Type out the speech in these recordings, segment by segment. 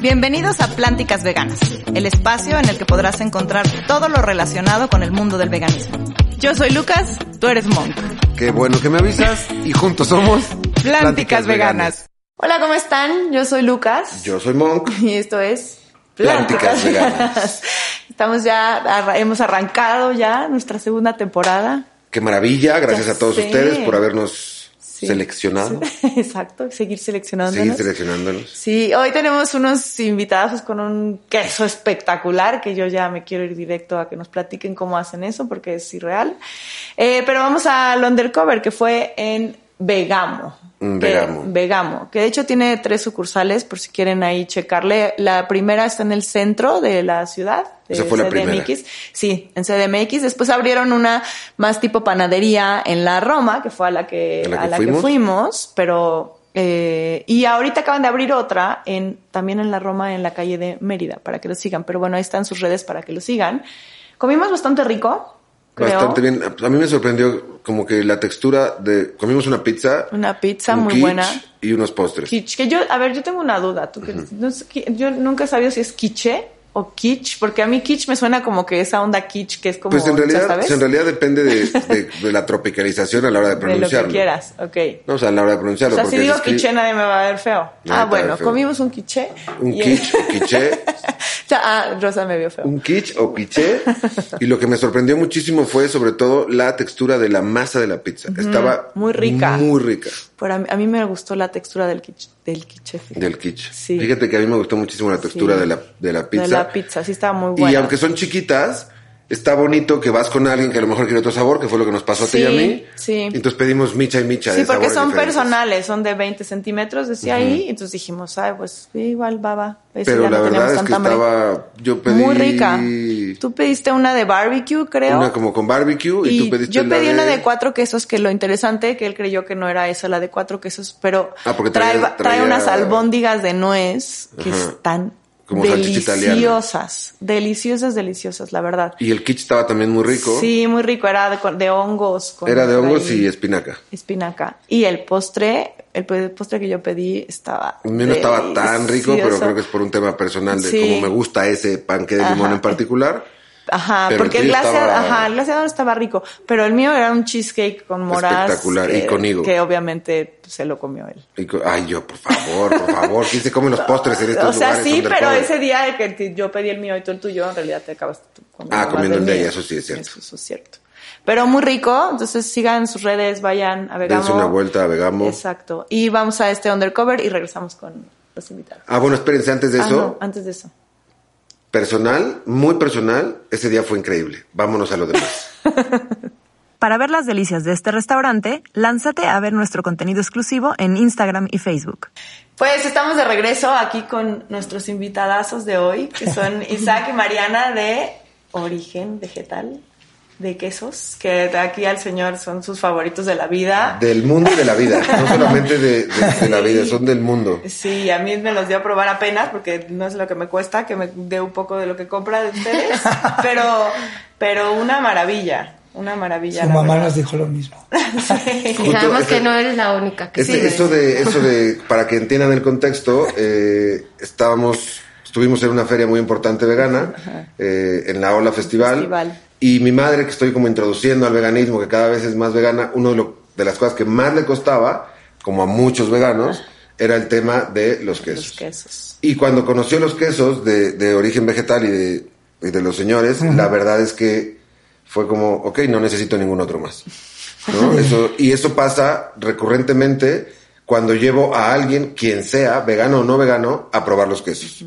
Bienvenidos a Plánticas Veganas, el espacio en el que podrás encontrar todo lo relacionado con el mundo del veganismo. Yo soy Lucas, tú eres Monk. Qué bueno que me avisas y juntos somos Plánticas, Veganas. Hola, ¿cómo están? Yo soy Lucas. Yo soy Monk. Y esto es Plánticas Veganas. Estamos ya, hemos arrancado ya nuestra segunda temporada. Qué maravilla, gracias Ya a todos sé. ustedes por habernos Sí. seleccionado. Exacto, seguir seleccionándonos. Seguir seleccionándonos. Sí, hoy tenemos unos invitados con un queso espectacular que yo ya me quiero ir directo a que nos platiquen cómo hacen eso porque es irreal. Eh, pero vamos al undercover que fue en Vegamo. En Que- Vegamo. Vegamo, que de hecho tiene tres sucursales por si quieren ahí checarle. La primera está en el centro de la ciudad. de Esa fue la primera. CDMX. Sí, en CDMX. Después abrieron una más tipo panadería en la Roma, que fue a la que, ¿A la que a la que fuimos? fuimos, pero eh, y ahorita acaban de abrir otra en también en la Roma en la calle de Mérida para que lo sigan. Pero bueno, ahí están sus redes para que lo sigan. Comimos bastante rico, creo. Bastante bien. A mí me sorprendió como que la textura de... Comimos una pizza. Una pizza un muy quiche buena. Y unos postres. Quiche, que yo, a ver, yo tengo una duda. ¿Tú que- no sé qué- yo nunca he sabido si es quiche o kitsch, porque a mí kitsch me suena como que esa onda kitsch que es como, Pues en realidad, sabes, en realidad depende de, de- de la tropicalización a la hora de de lo que pronunciarlo. quieras. Ok. No, o sea, a la hora de O pronunciarlo. sea, si digo quiche nadie me va a ver feo. Nadie ah, bueno, feo. comimos un quiche. Un y- o quiche. Ah, Rosa me vio feo. un quiche o quiche. Y lo que me sorprendió muchísimo fue sobre todo la textura de la masa de la pizza. Estaba Muy rica. Muy rica Pero a mí, a mí me gustó la textura del quiche. Del quiche fíjate. del quiche. Sí. Fíjate que a mí me gustó muchísimo la textura Sí. de, la, de la pizza. De la pizza, sí estaba muy buena. Y aunque son chiquitas, está bonito que vas con alguien que a lo mejor quiere otro sabor, que fue lo que nos pasó a ti y a mí. sí. Entonces pedimos micha y micha Sí, de porque son diferentes. personales, son de 20 centímetros, decía ahí. Entonces dijimos, ay, pues igual baba. Pero la no verdad es que hambre. estaba... Yo pedí... Muy rica. Tú pediste una de barbecue, creo. Una como con barbecue y, Y tú pediste yo pedí de... una de cuatro quesos, que lo interesante que él creyó que no era esa, la de cuatro quesos, pero Ah, trae, traía- trae unas albóndigas de nuez que están Como deliciosas, deliciosas, deliciosas, la verdad. Y el quiche estaba también muy rico. Sí, muy rico, era de, de hongos. con Era de hongos y espinaca. espinaca. Y el postre, el postre que yo pedí estaba. A mí no estaba tan rico, pero creo que es por un tema personal de Sí. cómo me gusta ese panque de limón Ajá. en particular. Ajá, Pero porque el glaseado, estaba- ajá, el glaseado estaba rico, pero el mío era un cheesecake con moras. Espectacular, que, y con higo. Que obviamente pues, se lo comió él. Y Ay, yo, por favor, por favor. ¿Quién se come los postres en estos o sea, lugares? sí, pero ese día que yo pedí el mío y tú el tuyo, en realidad te acabas tú comiendo Ah, comiendo el de ella, eso sí es cierto. Eso, eso es cierto. Pero muy rico, entonces sigan sus redes, vayan a Vegamo. Dense una vuelta a Vegamo. Exacto. Y vamos a este undercover y regresamos con los invitados. Ah, bueno, espérense, antes de Ah, eso, no, antes de eso. Personal, muy personal, ese día fue increíble. Vámonos a lo demás. Para ver las delicias de este restaurante, lánzate a ver nuestro contenido exclusivo en Instagram y Facebook. Pues estamos de regreso aquí con nuestros invitadazos de hoy, que son Isaac y Mariana de Origen Vegetal de Quesos, que de aquí al señor son sus favoritos de la vida. Del mundo y de la vida. No solamente de, de- de la vida, son del mundo. Sí, a mí me los dio a probar apenas porque no es lo que me cuesta, que me dé un poco de lo que compra de ustedes, pero, pero una maravilla, una maravilla. Su la mamá verdad. nos dijo lo mismo. Sí. Justo Sabemos ese- que no eres la única que Este- eso de, eso de, para que entiendan el contexto, eh, estábamos, estuvimos en una feria muy importante vegana, eh, en la Ola Festival, Festival. Y mi madre que estoy como introduciendo al veganismo, que cada vez es más vegana, uno de, de las cosas que más le costaba, como a muchos veganos, era el tema de los quesos. Los quesos. Y cuando conoció los quesos de, de origen vegetal y de, y de los señores, la verdad es que fue como, ok, no necesito ningún otro más. ¿no? Eso, y eso pasa recurrentemente cuando llevo a alguien, quien sea, vegano o no vegano, a probar los quesos.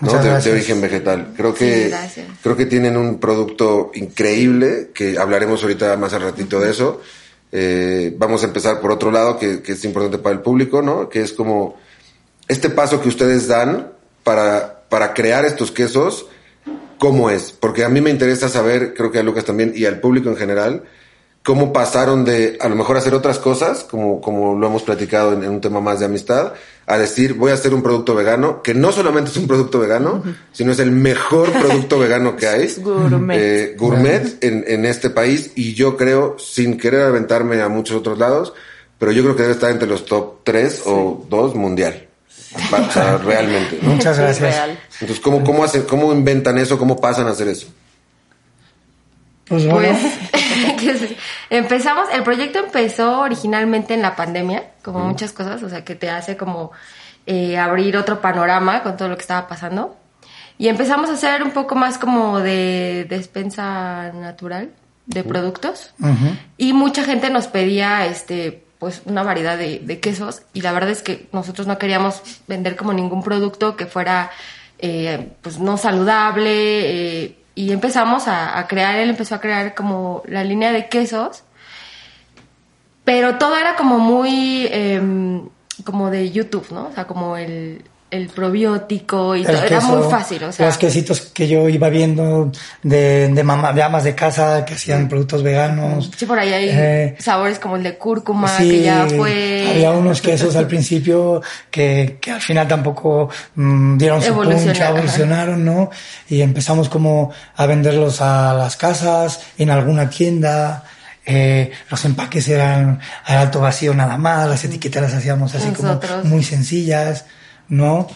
¿No? De, origen vegetal. Creo que, Sí, creo que tienen un producto increíble, que hablaremos ahorita más al ratito de eso. Eh, vamos a empezar por otro lado, que, que es importante para el público, ¿no? Que es como este paso que ustedes dan para, para crear estos quesos, ¿cómo es? Porque a mí me interesa saber, creo que a Lucas también y al público en general, cómo pasaron de a lo mejor hacer otras cosas, como, como lo hemos platicado en, en un tema más de amistad, a decir voy a hacer un producto vegano, que no solamente es un producto vegano, sino es el mejor producto vegano que hay. Gourmet. Eh, gourmet en, en este país y yo creo, sin querer aventarme a muchos otros lados, pero yo creo que debe estar entre los top 3 o 2 mundial. O sea, realmente. ¿no? Muchas gracias. Entonces, ¿cómo, cómo, hacen, ¿cómo inventan eso? ¿Cómo pasan a hacer eso? Pues bueno, Pues que empezamos, el proyecto empezó originalmente en la pandemia, como muchas cosas, o sea, que te hace como eh, abrir otro panorama con todo lo que estaba pasando. Y empezamos a hacer un poco más como de despensa natural de productos. Y mucha gente nos pedía este pues una variedad de, de quesos. Y la verdad es que nosotros no queríamos vender como ningún producto que fuera eh, pues no saludable eh, y empezamos a, a crear, él empezó a crear como la línea de quesos pero todo era como muy em, como de YouTube, ¿no? O sea, como el, el probiótico y el todo, era muy fácil, o sea, los quesitos que yo iba viendo de, de, mamá, de amas de casa que hacían productos veganos. sí por ahí hay Eh, sabores como el de cúrcuma Sí, que ya fue había unos quesos al principio que, que al final tampoco mm, dieron su punch, Evolucionaron, evolucionaron, ¿no? Y empezamos como a venderlos a las casas, en alguna tienda. eh, los empaques eran al alto vacío nada más, las etiquetas las hacíamos así Nosotros. como muy sencillas, ¿no?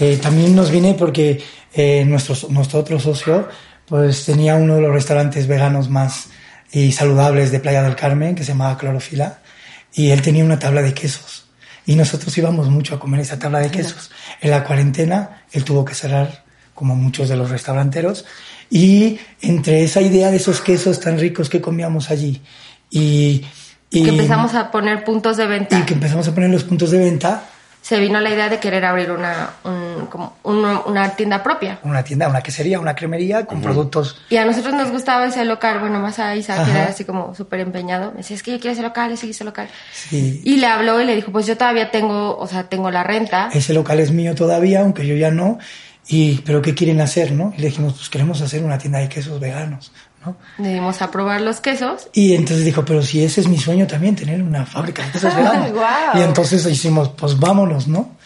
Eh, también nos viene porque eh, nuestro, nuestro otro socio pues tenía uno de los restaurantes veganos más y saludables de Playa del Carmen que se llamaba Clorofila y él tenía una tabla de quesos y nosotros íbamos mucho a comer esa tabla de quesos. En la cuarentena él tuvo que cerrar como muchos de los restauranteros y entre esa idea de esos quesos tan ricos que comíamos allí y, y que empezamos a poner puntos de venta. y que empezamos a poner los puntos de venta Se vino la idea de querer abrir una, un- como un- una tienda propia. una tienda, una quesería, una cremería con productos. Y a nosotros nos gustaba ese local, bueno, más a Isa, que era así como súper empeñado. Me decía, es que yo quiero ese local, ese, ese local. Sí. Y le habló y le dijo, pues yo todavía tengo, o sea, tengo la renta. Ese local es mío todavía, aunque yo ya no. Y, pero ¿qué quieren hacer, no? Y le dijimos, pues queremos hacer una tienda de quesos veganos, ¿no? Le dimos a probar los quesos. Y entonces dijo, pero si ese es mi sueño también, tener una fábrica de quesos veganos. guau. Y entonces hicimos, pues vámonos, ¿no?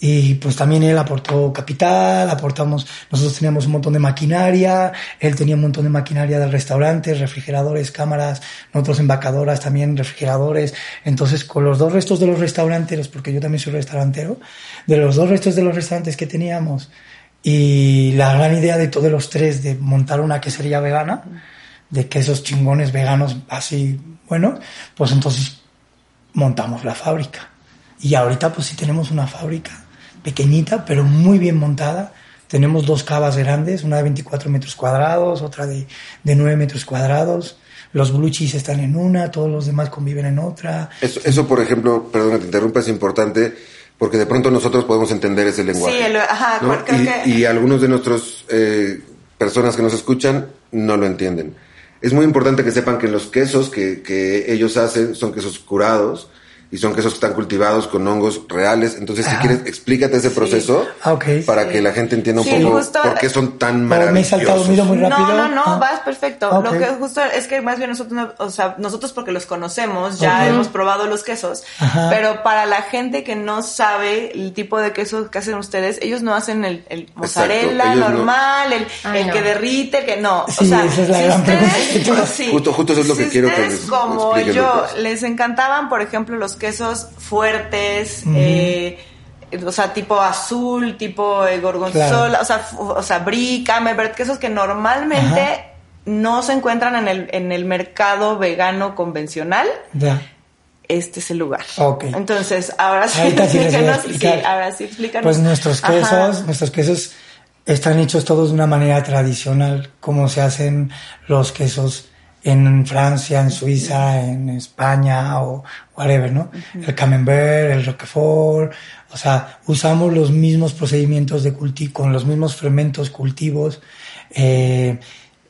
Y pues también él aportó capital, aportamos, nosotros teníamos un montón de maquinaria, él tenía un montón de maquinaria del restaurante, refrigeradores, cámaras, nosotros embacadoras también, refrigeradores. Entonces con los dos restos de los restauranteros, porque yo también soy restaurantero, de los dos restos de los restaurantes que teníamos y la gran idea de todos los tres de montar una quesería vegana, de quesos chingones veganos así, bueno, pues entonces montamos la fábrica. Y ahorita pues sí tenemos una fábrica pequeñita, pero muy bien montada. Tenemos dos cavas grandes, una de 24 metros cuadrados, otra de, de 9 metros cuadrados. Los blue cheese están en una, todos los demás conviven en otra. Eso, eso, por ejemplo, perdón que te interrumpa, es importante porque de pronto nosotros podemos entender ese lenguaje. Sí, el- ajá, ¿no? creo y, que- y algunos de nuestros eh, personas que nos escuchan no lo entienden. Es muy importante que sepan que los quesos que, que ellos hacen son quesos curados y son quesos que están cultivados con hongos reales. Entonces, si Ajá. quieres, explícate ese proceso Ah, ok. para que la gente entienda un Sí, poco justo- por qué son tan O me he maravillosos. saltado, miro muy rápido. No, no, no, Ah. vas perfecto. Ok. Lo que justo es que más bien nosotros, no- o sea, nosotros porque los conocemos, ya hemos probado los quesos, Ajá. pero para la gente que no sabe el tipo de queso que hacen ustedes, ellos no hacen el, el mozzarella ellos no. normal, el, Ay, el no. que derrite, el que no. Sí, o sea, esa es la si gran ustedes- pregunta sí. Justo- justo eso es lo Si que quiero que les como yo les encantaban, por ejemplo, los quesos fuertes, eh, o sea, tipo azul, tipo eh, gorgonzola, Claro. o sea, o sea, brie, camembert, quesos que normalmente Ajá. no se encuentran en el, en el mercado vegano convencional. Ya. Este es el lugar. Ok. Entonces, ahora sí, explícanos, sí, ahora sí, explícanos. Pues nuestros Ajá. quesos, nuestros quesos están hechos todos de una manera tradicional, como se hacen los quesos en Francia, en Suiza, en España o whatever, ¿no? El camembert, el roquefort, o sea, usamos los mismos procedimientos de cultivo, con los mismos fermentos, cultivos, eh,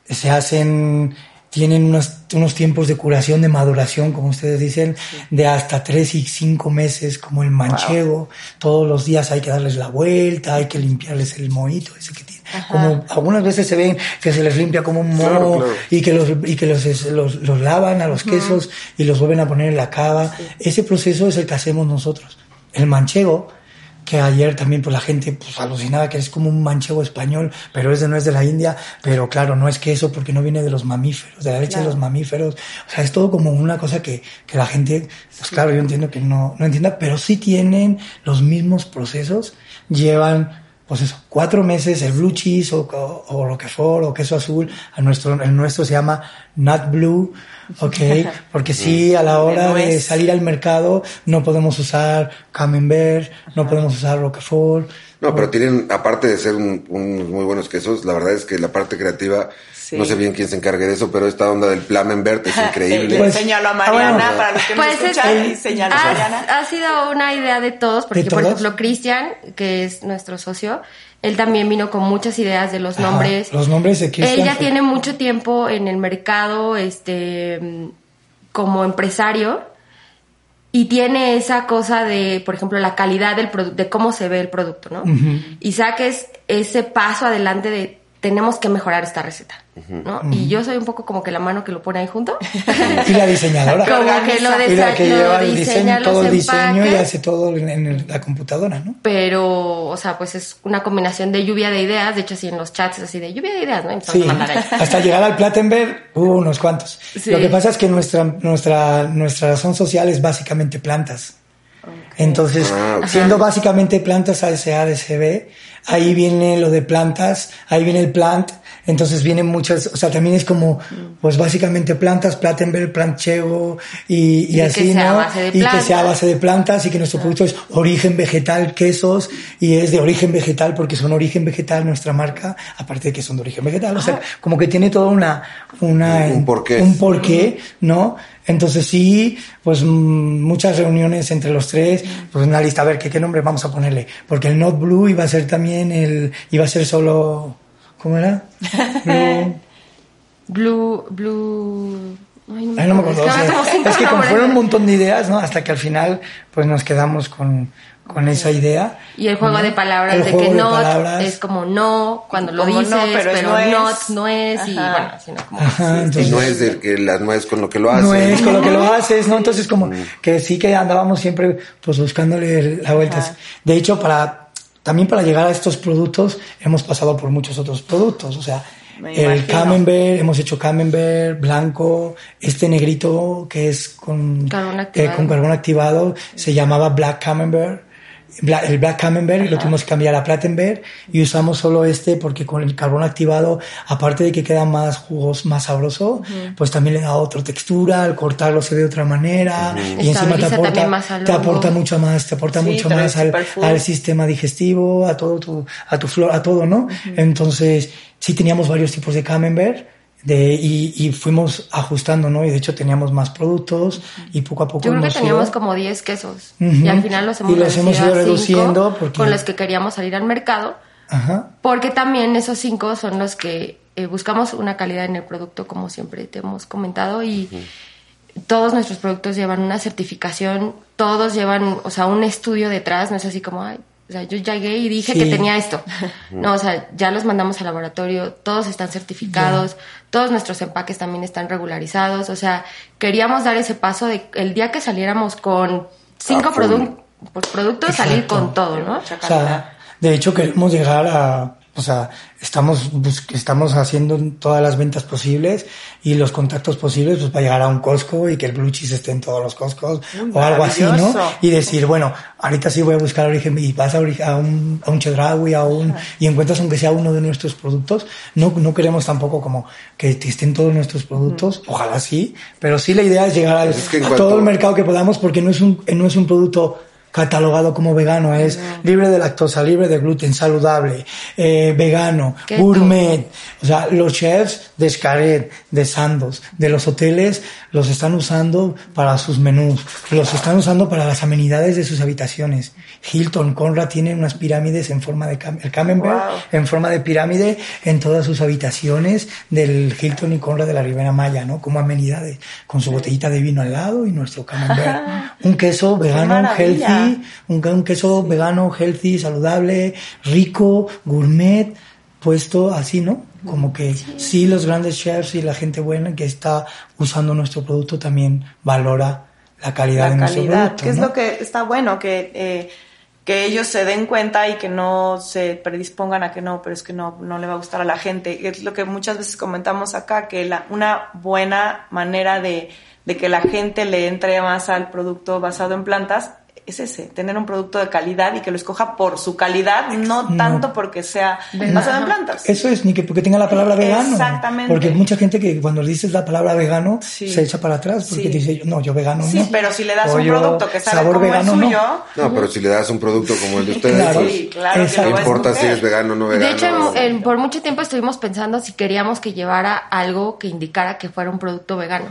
se hacen, tienen unos, unos tiempos de curación, de maduración, como ustedes dicen, de hasta tres y cinco meses, como el manchego. Todos los días hay que darles la vuelta, hay que limpiarles el mohito ese que tiene. Como algunas veces se ven que se les limpia como un moho Claro, claro. y que los y que los, los, los lavan a los quesos y los vuelven a poner en la cava. Ese proceso es el que hacemos nosotros. El manchego que ayer también pues la gente pues alucinaba que es como un manchego español, pero ese no es de la India, pero claro, no es queso porque no viene de los mamíferos, de la leche de los mamíferos, o sea, es todo como una cosa que, que la gente, pues claro, yo entiendo que no, no entienda, pero sí tienen los mismos procesos, llevan pues eso, cuatro meses el blue cheese o, o, o roquefort o queso azul, a nuestro, el nuestro se llama nut blue, ok, porque sí, a la hora de, salir al mercado no podemos usar camembert, no podemos usar roquefort. No, pero tienen, aparte de ser un- unos muy buenos quesos, la verdad es que la parte creativa, Sí. no sé bien quién se encargue de eso, pero esta onda del Plamenbert es increíble. Pues- Señalo a ah, Mariana bueno. para los que Pues nos es- escuchan. y señalo a Mariana. ha, ha sido una idea de todos, porque ¿De por ejemplo Cristian, que es nuestro socio, él también vino con muchas ideas de los Ajá, nombres. los nombres de Cristian Él ya fue- tiene mucho tiempo en el mercado, este, mm, como empresario y tiene esa cosa de, por ejemplo, la calidad del producto, de cómo se ve el producto, ¿no? Isaac es ese paso adelante de tenemos que mejorar esta receta, ¿no? Y yo soy un poco como que la mano que lo pone ahí junto. Y la diseñadora. Como que lo y la que lleva el diseña diseño, todo el diseño y hace todo en, en la computadora, ¿no? pero, o sea, pues es una combinación de lluvia de ideas, de hecho así en los chats así de lluvia de ideas, ¿no? Sí, a mandar ahí. hasta llegar al Plattenberg hubo unos cuantos. Sí. Lo que pasa es que nuestra, nuestra, nuestra razón social es básicamente plantas. Entonces, Ah, ok. siendo básicamente plantas ASADCB, ahí viene lo de plantas, ahí viene el plant, entonces vienen muchas, o sea, también es como, pues básicamente plantas, Plattenberg, Planchego y, y Y que así, sea a ¿no? base de y que sea a base de plantas y que nuestro producto es origen vegetal, quesos, y es de origen vegetal porque son origen vegetal nuestra marca, aparte de que son de origen vegetal, o sea, como que tiene toda una, una, Un porqué. un porqué, ¿no? Entonces sí, pues mm, muchas reuniones entre los tres, pues una lista, a ver, ¿qué, qué nombre vamos a ponerle? Porque el Not Blue iba a ser también el, iba a ser solo, ¿cómo era? Blue. Blue, blue... Ay, Ay, no me acuerdo. Es o que, como es que fueron un montón de ideas, ¿no? Hasta que al final, pues nos quedamos con, con esa idea. Y el juego de palabras, El de que palabras. es como no, cuando lo Como dices, no, pero pero, es no not es. no es, y bueno, así no como... Ajá, Y entonces, no es del que la nuez con lo que lo hace. no es con lo que lo haces, ¿no? Entonces como que sí que andábamos siempre pues buscándole la vuelta. Ajá. De hecho, para también para llegar a estos productos hemos pasado por muchos otros productos, o sea, Me el imagino. camembert, hemos hecho camembert blanco, este negrito que es con Carbón eh, con carbón activado se llamaba black camembert. El Black Camembert lo tuvimos que cambiar a Plattenberg y usamos solo este porque con el carbón activado, aparte de que queda más jugos, más sabroso, pues también le da otra textura, al cortarlo se ve de otra manera y encima te aporta, te aporta mucho más, te aporta Sí, mucho más al, al sistema digestivo, a todo tu, a tu flor, a todo, ¿no? Entonces, sí teníamos varios tipos de camembert. De, y, y fuimos ajustando, ¿no? Y de hecho teníamos más productos y poco a poco Yo creo que teníamos ido- como 10 quesos y al final los hemos, Y los hemos ido a cinco reduciendo porque- con los que queríamos salir al mercado Ajá. porque también esos cinco son los que eh, buscamos una calidad en el producto como siempre te hemos comentado y todos nuestros productos llevan una certificación todos llevan o sea un estudio detrás no es así como ay o sea, yo llegué y dije Sí. que tenía esto. No, o sea, ya los mandamos al laboratorio, todos están certificados, todos nuestros empaques también están regularizados. O sea, queríamos dar ese paso de el día que saliéramos con cinco produ- pues, productos, salir con todo, ¿no? O sea, de hecho queremos llegar a, o sea, estamos estamos haciendo todas las ventas posibles y los contactos posibles pues para llegar a un Costco y que el blue cheese esté en todos los Costcos Uy, o algo así, ¿no? Y decir, bueno, ahorita sí voy a buscar origen y vas a, a un a un Chedraui, a un y encuentras aunque sea uno de nuestros productos, no no queremos tampoco como que estén todos nuestros productos, ojalá sí, pero sí la idea es llegar al- es que en a cuanto- todo el mercado que podamos porque no es un no es un producto catalogado como vegano, es libre de lactosa, libre de gluten, saludable, eh, vegano, gourmet. O sea, los chefs de Xcaret, de Sandos, de los hoteles, los están usando para sus menús, los están usando para las amenidades de sus habitaciones. Hilton, Conrad tienen unas pirámides en forma de cam el Camembert Wow. en forma de pirámide en todas sus habitaciones del Hilton y Conrad de la Ribera Maya, ¿no? Como amenidades, con su botellita de vino al lado y nuestro Camembert. un queso vegano, maravilla. Healthy, un, un queso vegano, healthy, saludable, rico, gourmet, puesto así, ¿no? Como que sí. los grandes chefs y la gente buena que está usando nuestro producto también valora la calidad de nuestro calidad, producto. que es ¿no? lo que está bueno, que eh, que ellos se den cuenta y que no se predispongan a que no, pero es que no, no le va a gustar a la gente. Es lo que muchas veces comentamos acá, que la, una buena manera de, de que la gente le entre más al producto basado en plantas es ese, tener un producto de calidad y que lo escoja por su calidad, no, tanto porque sea basado en plantas. Eso es, ni que porque tenga la palabra vegano. Exactamente. Porque hay mucha gente que cuando dices la palabra vegano Sí. se echa para atrás porque Sí. dice, no, yo vegano Sí, no. pero si le das O un producto que sabe sabor como vegano, el suyo, No, pero si le das un producto como el de ustedes, Claro. pues, sí, claro que no importa si eres vegano o no vegano. De hecho, en- por mucho tiempo estuvimos pensando si queríamos que llevara algo que indicara que fuera un producto vegano.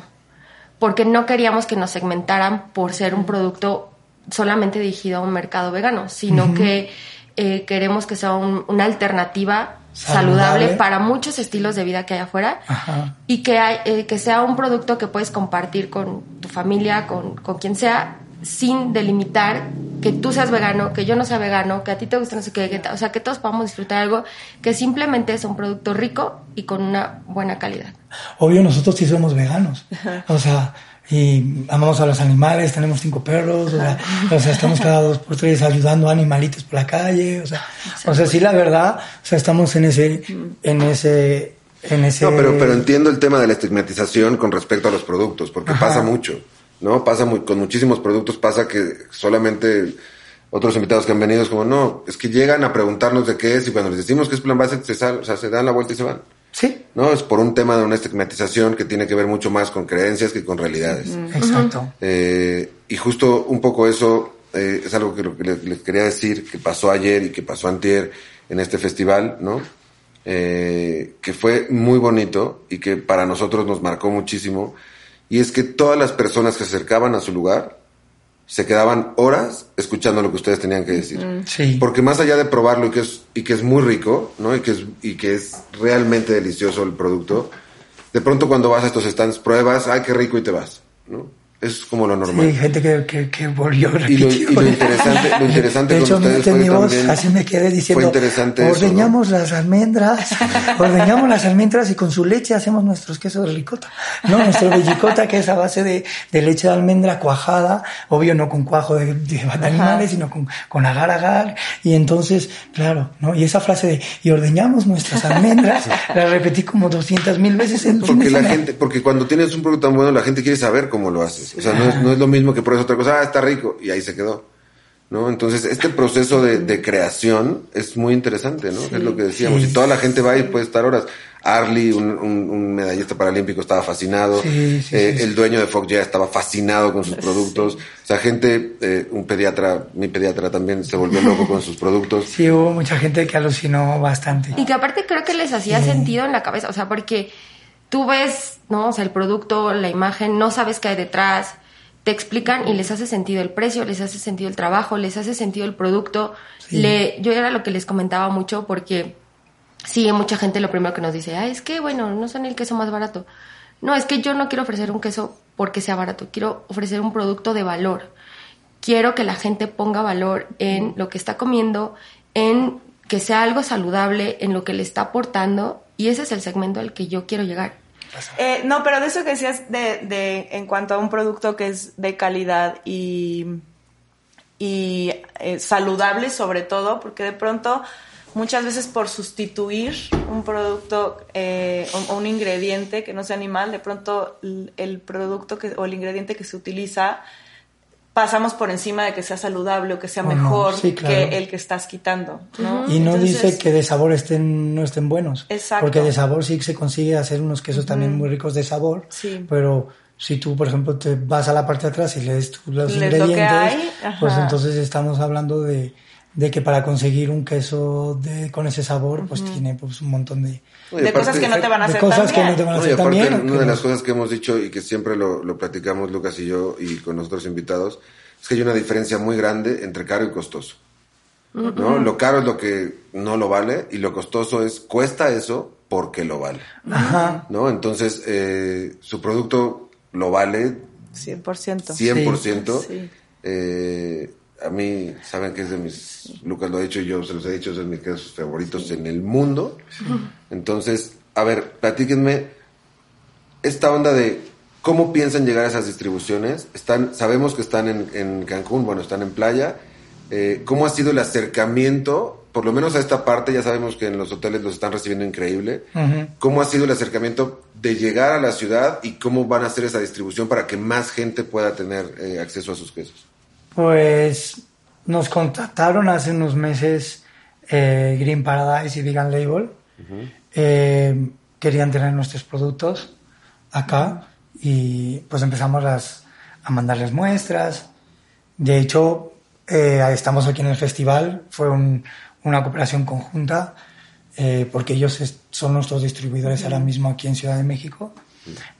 Porque no queríamos que nos segmentaran por ser un producto solamente dirigido a un mercado vegano, sino que eh, queremos que sea un- una alternativa saludable. Saludable. para muchos estilos de vida que hay afuera Ajá. y que, hay, eh, que sea un producto que puedes compartir con tu familia, con, con quien sea, sin delimitar que tú seas vegano, que yo no sea vegano, que a ti te guste no sé qué, o sea, que todos podamos disfrutar algo que simplemente es un producto rico y con una buena calidad. Obvio, nosotros sí somos veganos. O sea, y amamos a los animales, tenemos cinco perros, o sea, o sea, estamos cada dos por tres ayudando a animalitos por la calle, o sea, o sea, sí la verdad, o sea, estamos en ese, en ese, en ese. No, pero, pero entiendo el tema de la estigmatización con respecto a los productos, porque Ajá. pasa mucho, ¿no? Pasa muy, con muchísimos productos, pasa que solamente otros invitados que han venido es como, no, es que llegan a preguntarnos de qué es y cuando les decimos que es plan base, se, sal- o sea, se dan la vuelta y se van. Sí, No, es por un tema de una estigmatización que tiene que ver mucho más con creencias que con realidades. exacto. Eh, y justo un poco eso eh, es algo que, lo que les, les quería decir que pasó ayer y que pasó antier en este festival, ¿no? Eh, que fue muy bonito y que para nosotros nos marcó muchísimo. Y es que todas las personas que se acercaban a su lugar se quedaban horas escuchando lo que ustedes tenían que decir. Sí. Porque más allá de probarlo y que es, y que es muy rico, ¿no? Y que es, y que es realmente delicioso el producto, de pronto cuando vas a estos stands pruebas, ay, qué rico y te vas, ¿no? Es como lo normal. Sí, gente que, que, que volvió Y lo, repitió. y lo interesante, lo interesante de con hecho, ustedes fue mi voz, también, así me quedé diciendo, fue interesante eso, ¿no? ordeñamos las almendras, ordeñamos las almendras y con su leche hacemos nuestros quesos de ricota, ¿no? Nuestro bellicota que es a base de, de leche de almendra cuajada, obvio no con cuajo de, de animales, sino con, con agar agar, y entonces, claro, ¿no? Y esa frase de, y ordeñamos nuestras almendras, la repetí como 200 mil veces en Porque la semana. gente, porque cuando tienes un producto tan bueno, la gente quiere saber cómo lo haces. O sea, no es, no es lo mismo que pruebes otra cosa, ah, está rico, y ahí se quedó. ¿No? Entonces, este proceso de, de creación es muy interesante, ¿no? Es lo que decíamos. Sí. Y toda la gente va y puede estar horas. Arlie, un, un- un medallista paralímpico, estaba fascinado. Sí, sí, Eh, sí, sí. el dueño de Fox ya estaba fascinado con sus productos. O sea, gente, eh, un pediatra, mi pediatra también se volvió loco con sus productos. Sí, hubo mucha gente que alucinó bastante. Y que aparte creo que les hacía sentido en la cabeza, o sea, porque tú ves, ¿no? O sea, el producto, la imagen, no sabes qué hay detrás, te explican y les hace sentido el precio, les hace sentido el trabajo, les hace sentido el producto. Le, yo era lo que les comentaba mucho porque sí, mucha gente lo primero que nos dice, ah, es que, bueno, no son el queso más barato. No, es que yo no quiero ofrecer un queso porque sea barato, quiero ofrecer un producto de valor. Quiero que la gente ponga valor en lo que está comiendo, en que sea algo saludable, en lo que le está aportando, y ese es el segmento al que yo quiero llegar. Eh, no, pero de eso que decías de, de, en cuanto a un producto que es de calidad y, y eh, saludable sobre todo, porque de pronto muchas veces por sustituir un producto eh, o, un ingrediente que no sea animal, de pronto l- el producto que, o el ingrediente que se utiliza pasamos por encima de que sea saludable o que sea O no, mejor sí, claro. que el que estás quitando. ¿no? Y no Entonces, dice que de sabor estén, no estén buenos. Exacto. Porque de sabor sí que se consigue hacer unos quesos también muy ricos de sabor. Sí. Pero si tú, por ejemplo, te vas a la parte de atrás y lees tú los Lees lo que ingredientes, hay, pues entonces estamos hablando de, de que para conseguir un queso de, con ese sabor, pues tiene pues un montón de, No, de aparte- cosas que no te van a hacer cosas tan que no te van a No, y hacer tan aparte, bien. una de no. las cosas que hemos dicho y que siempre lo, lo platicamos Lucas y yo y con los otros invitados, es que hay una diferencia muy grande entre caro y costoso. ¿no? Lo caro es lo que no lo vale y lo costoso es cuesta eso porque lo vale. Ajá. ¿no? Entonces, eh, su producto lo vale 100%. 100%. Sí. Eh, a mí, saben que es de mis, Lucas lo ha dicho y yo se los he dicho, es de mis quesos favoritos en el mundo. Entonces, a ver, platíquenme esta onda de cómo piensan llegar a esas distribuciones. Están, sabemos que están en, en Cancún, bueno, están en playa, eh, ¿cómo ha sido el acercamiento? Por lo menos a esta parte, ya sabemos que en los hoteles los están recibiendo increíble. ¿Cómo ha sido el acercamiento de llegar a la ciudad y cómo van a hacer esa distribución para que más gente pueda tener eh, acceso a sus quesos? Pues nos contactaron hace unos meses eh, Green Paradise y Vegan Label. Eh, querían tener nuestros productos acá y pues empezamos las- a mandarles muestras. De hecho, eh, estamos aquí en el festival. Fue un- una cooperación conjunta eh, porque ellos son nuestros distribuidores ahora mismo aquí en Ciudad de México.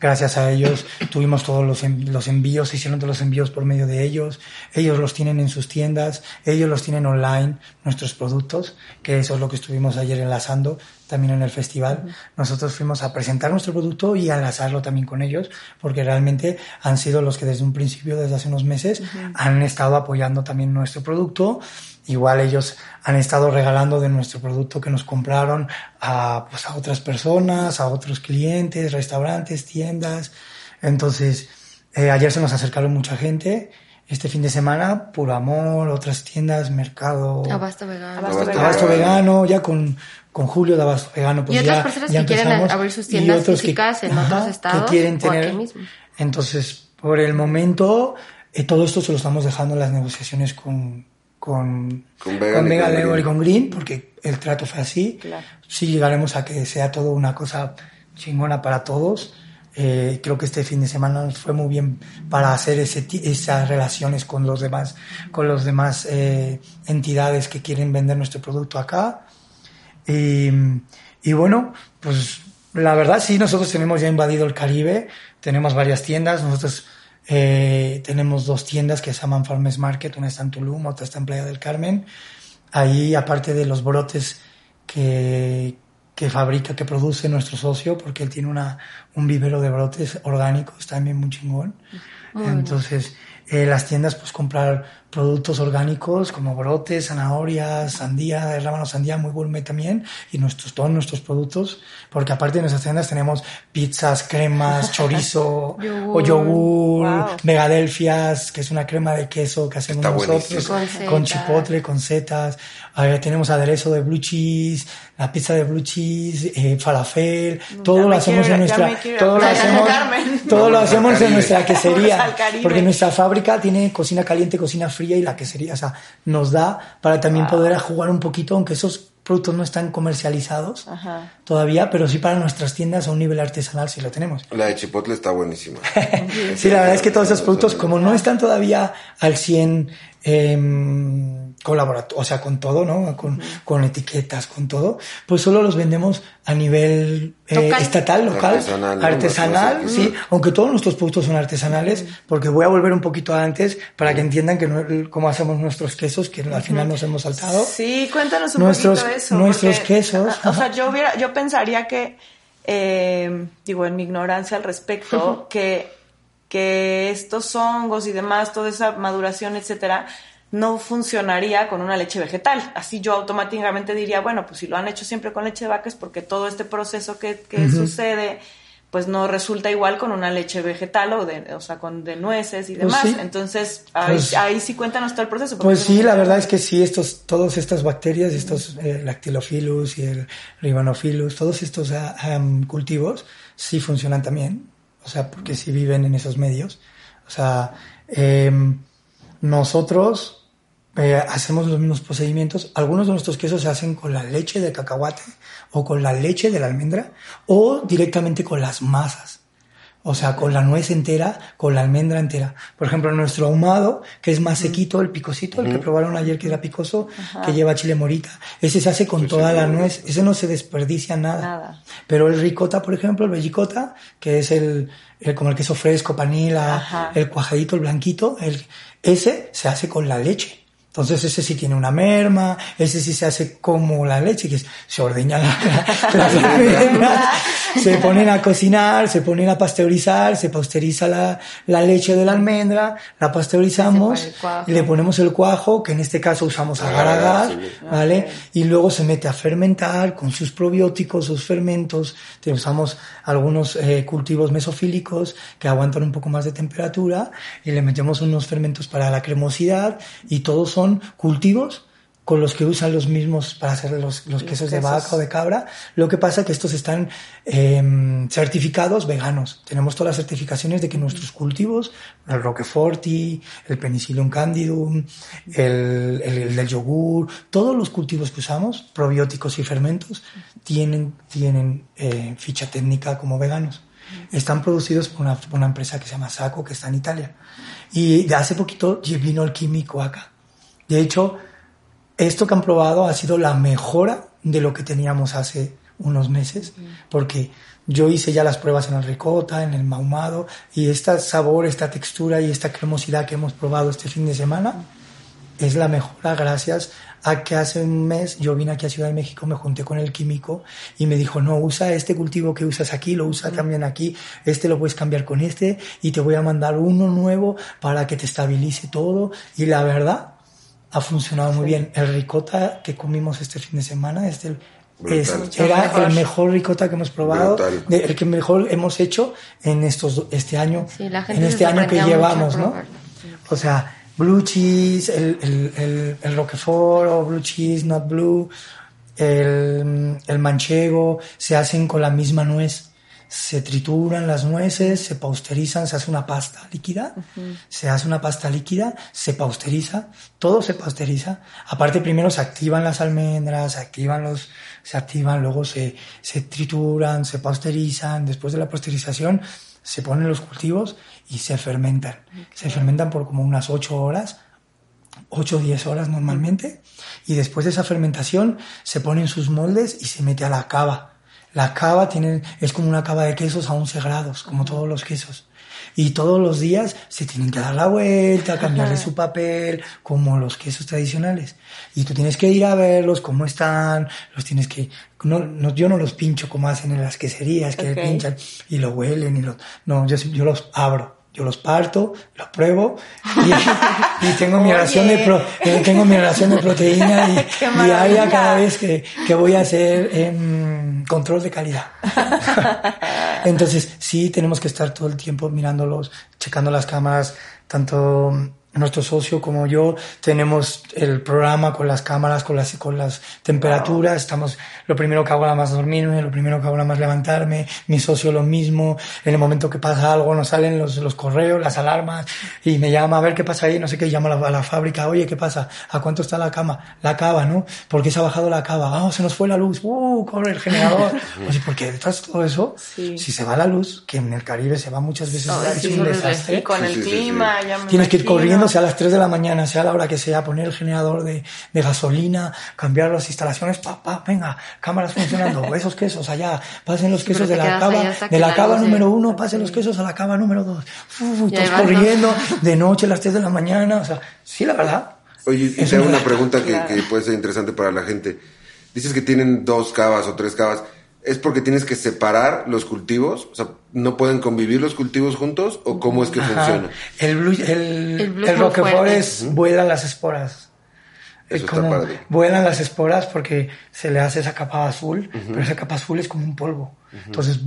Gracias a ellos tuvimos todos los, los envíos, se hicieron todos los envíos por medio de ellos. Ellos los tienen en sus tiendas, ellos los tienen online, nuestros productos, que eso es lo que estuvimos ayer enlazando también en el festival. Nosotros fuimos a presentar nuestro producto y a enlazarlo también con ellos, porque realmente han sido los que desde un principio, desde hace unos meses, han estado apoyando también nuestro producto. Igual ellos han estado regalando de nuestro producto que nos compraron a, pues, a otras personas, a otros clientes, restaurantes, tiendas. Entonces, eh, ayer se nos acercaron mucha gente. Este fin de semana, Puro Amor, otras tiendas, Mercado, Abasto vegano. Abasto Abasto vegano. Abasto Vegano, ya con, con Julio de Abasto Vegano. Pues Y otras ya- personas ya que quieren abrir sus Y tiendas otros que- físicas en otros estados Que quieren o aquí tener. mismo. Entonces, por el momento, eh, todo esto se lo estamos dejando en las negociaciones con, con, Con Vegan y Vegan con Green. y con Green, porque el trato fue así. Claro. Sí llegaremos a que sea todo una cosa chingona para todos. Eh, creo que este fin de semana nos fue muy bien para hacer ese, esas relaciones con los demás, con los demás eh, entidades que quieren vender nuestro producto acá. Y, y bueno, pues la verdad sí, nosotros tenemos ya invadido el Caribe, tenemos varias tiendas, nosotros eh, tenemos dos tiendas que se llaman Farmers Market, una está en Tulum, otra está en Playa del Carmen. Ahí, aparte de los brotes que, que fabrica, que produce nuestro socio, porque él tiene una, un vivero de brotes orgánicos también muy chingón. Entonces, eh, las tiendas, pues comprar productos orgánicos como brotes, zanahorias, sandía, rábano sandía, muy gourmet también, y nuestros, todos nuestros productos, porque aparte de nuestras tiendas tenemos pizzas, cremas, chorizo, o Yogur. yogur, Wow. megadelfias, que es una crema de queso que hacemos Está nosotros, buenísimo. Con con chipotle, con setas, tenemos aderezo de blue cheese, la pizza de blue cheese, eh, falafel, todo ya lo hacemos quiero en nuestra, todo lo hacemos, Carmen. todo lo hacemos en nuestra quesería, porque nuestra fábrica tiene cocina caliente, cocina fría y la quesería, o sea, nos da para también poder jugar un poquito, aunque esos productos no están comercializados Ajá. todavía, pero sí para nuestras tiendas a un nivel artesanal sí lo tenemos. La de Chipotle está buenísima. Sí, la verdad es que todos esos productos, como no están todavía al 100 eh, colaborativo, o sea, con todo, ¿no? Con, con etiquetas, con todo, pues solo los vendemos a nivel eh, Local. estatal, local, Artesanal, ¿no? artesanal, sí, aunque todos nuestros productos son artesanales, porque voy a volver un poquito antes para que entiendan que no, cómo hacemos nuestros quesos, que al final nos hemos saltado. Sí, cuéntanos un Nuestros- poquito eso. nuestros porque, quesos, O sea, yo hubiera, yo pensaría que, eh, digo, en mi ignorancia al respecto, que, que estos hongos y demás, toda esa maduración, etcétera, no funcionaría con una leche vegetal. Así yo automáticamente diría, bueno, pues si lo han hecho siempre con leche de vaca es porque todo este proceso que, que sucede pues no resulta igual con una leche vegetal o de, o sea, con de nueces y Pues demás. sí. Entonces, ahí, Pues- ahí sí cuéntanos todo el proceso. Pues sí, la verdad es que sí, estos, todas estas bacterias, estos eh, lactilophilus y el ribanophilus, todos estos ah, cultivos sí funcionan también, o sea, porque sí viven en esos medios. O sea, em, nosotros eh, hacemos los mismos procedimientos. Algunos de nuestros quesos se hacen con la leche de cacahuate o con la leche de la almendra o directamente con las masas. O sea, con la nuez entera, con la almendra entera. Por ejemplo, nuestro ahumado, que es más sequito, el picosito, el que probaron ayer que era picoso, que lleva chile morita. Ese se hace con toda la nuez, ese no se desperdicia nada. Nada. Pero el ricota, por ejemplo, el bellicota, que es el, el- como el queso fresco, panila, Ajá. el cuajadito, el blanquito, el, ese se hace con la leche. Entonces ese sí tiene una merma, ese sí se hace como la leche, que es- se ordeña la, la- las almendras, se ponen a cocinar, se ponen a pasteurizar, se pasteuriza la, la leche de la almendra, la pasteurizamos, y le ponemos el cuajo, que en este caso usamos agar agar, ¿vale? Y luego se mete a fermentar con sus probióticos, sus fermentos, te usamos algunos eh, cultivos mesofílicos que aguantan un poco más de temperatura y le metemos unos fermentos para la cremosidad y todos son son cultivos con los que usan los mismos para hacer los, los quesos de vaca o de cabra. Lo que pasa es que estos están em, certificados veganos. Tenemos todas las certificaciones de que nuestros cultivos, el Roqueforti, el Penicillium candidum, el, el, el del yogur, todos los cultivos que usamos, probióticos y fermentos, tienen, tienen eh, ficha técnica como veganos. Están producidos por una, por una empresa que se llama Saco, que está en Italia. Y de hace poquito vino el químico acá. De hecho, esto que han probado ha sido la mejora de lo que teníamos hace unos meses, porque yo hice ya las pruebas en el ricota, en el mahumado, y este sabor, esta textura y esta cremosidad que hemos probado este fin de semana es la mejora gracias a que hace un mes yo vine aquí a Ciudad de México, me junté con el químico y me dijo, no, usa este cultivo que usas aquí, lo usa también aquí, este lo puedes cambiar con este y te voy a mandar uno nuevo para que te estabilice todo. Y la verdad, ha funcionado muy bien. El ricota que comimos este fin de semana es el, es, era el mejor ricota que hemos probado, de, el que mejor hemos hecho en estos este año, Sí, la en este año que llevamos, ¿no? O sea, blue cheese, el, el, el, el roquefort o blue cheese, not blue, el, el manchego, se hacen con la misma nuez. Se trituran las nueces, se pausterizan, se hace una pasta líquida, se hace una pasta líquida, se pausteriza, todo se pausteriza. Aparte primero se activan las almendras, se activan los, se activan, luego se, se trituran, se pausterizan, después de la pasteurización se ponen los cultivos y se fermentan. Se fermentan por como unas 8 horas, 8 o 10 horas normalmente, y después de esa fermentación se ponen sus moldes y se mete a la cava. La cava tiene, es como una cava de quesos a 11 grados, como todos los quesos. Y todos los días se tienen que dar la vuelta, cambiarle su papel, como los quesos tradicionales. Y tú tienes que ir a verlos, cómo están, los tienes que... No, no, yo no los pincho como hacen en las queserías, que pinchan y lo huelen y los... No, yo, yo los abro. Yo los parto, los pruebo y, y tengo mi ración de pro- eh, tengo mi ración de proteína y, diaria cada vez que, que voy a hacer em, control de calidad. Entonces, sí, tenemos que estar todo el tiempo mirándolos, checando las cámaras, tanto nuestro socio como yo tenemos el programa con las cámaras, con las, con las temperaturas. Estamos, lo primero que hago nada más dormirme, lo primero que hago nada más levantarme, mi socio lo mismo. En el momento que pasa algo nos salen los, los correos, las alarmas y me llama a ver qué pasa ahí, no sé qué, llama a la, a la fábrica, oye, ¿qué pasa? ¿A cuánto está la cama? La cava, ¿no? ¿Por qué se ha bajado la cava? Ah, se nos fue la luz, uh, corre el generador. Oye, porque detrás de todo eso, Sí. si se va la luz, que en el Caribe se va muchas veces, No, es un desastre. Y con Sí, el sí, sí, clima, ya me Tienes que ir imagino. Corriendo, sea a las 3 de la mañana, sea a la hora que sea, poner el generador de, de gasolina, cambiar las instalaciones, pa, pa, venga, cámaras funcionando, esos quesos allá, pasen los quesos de la cava, de la cava número uno, pasen los quesos a la cava número dos, Uf, ¿no? corriendo, de noche a las 3 de la mañana, o sea, sí, la verdad. Oye, y te hago una- una pregunta que, Claro. que puede ser interesante para la gente. Dices que tienen dos cavas o tres cavas. ¿Es porque tienes que separar los cultivos? O sea, ¿no pueden convivir los cultivos juntos? ¿O cómo es que Ajá. funciona? El blue, el, El blue el es roquefort es, vuelan las esporas. Es Eso está como padre. vuelan las esporas porque se le hace esa capa azul, pero esa capa azul es como un polvo. Entonces,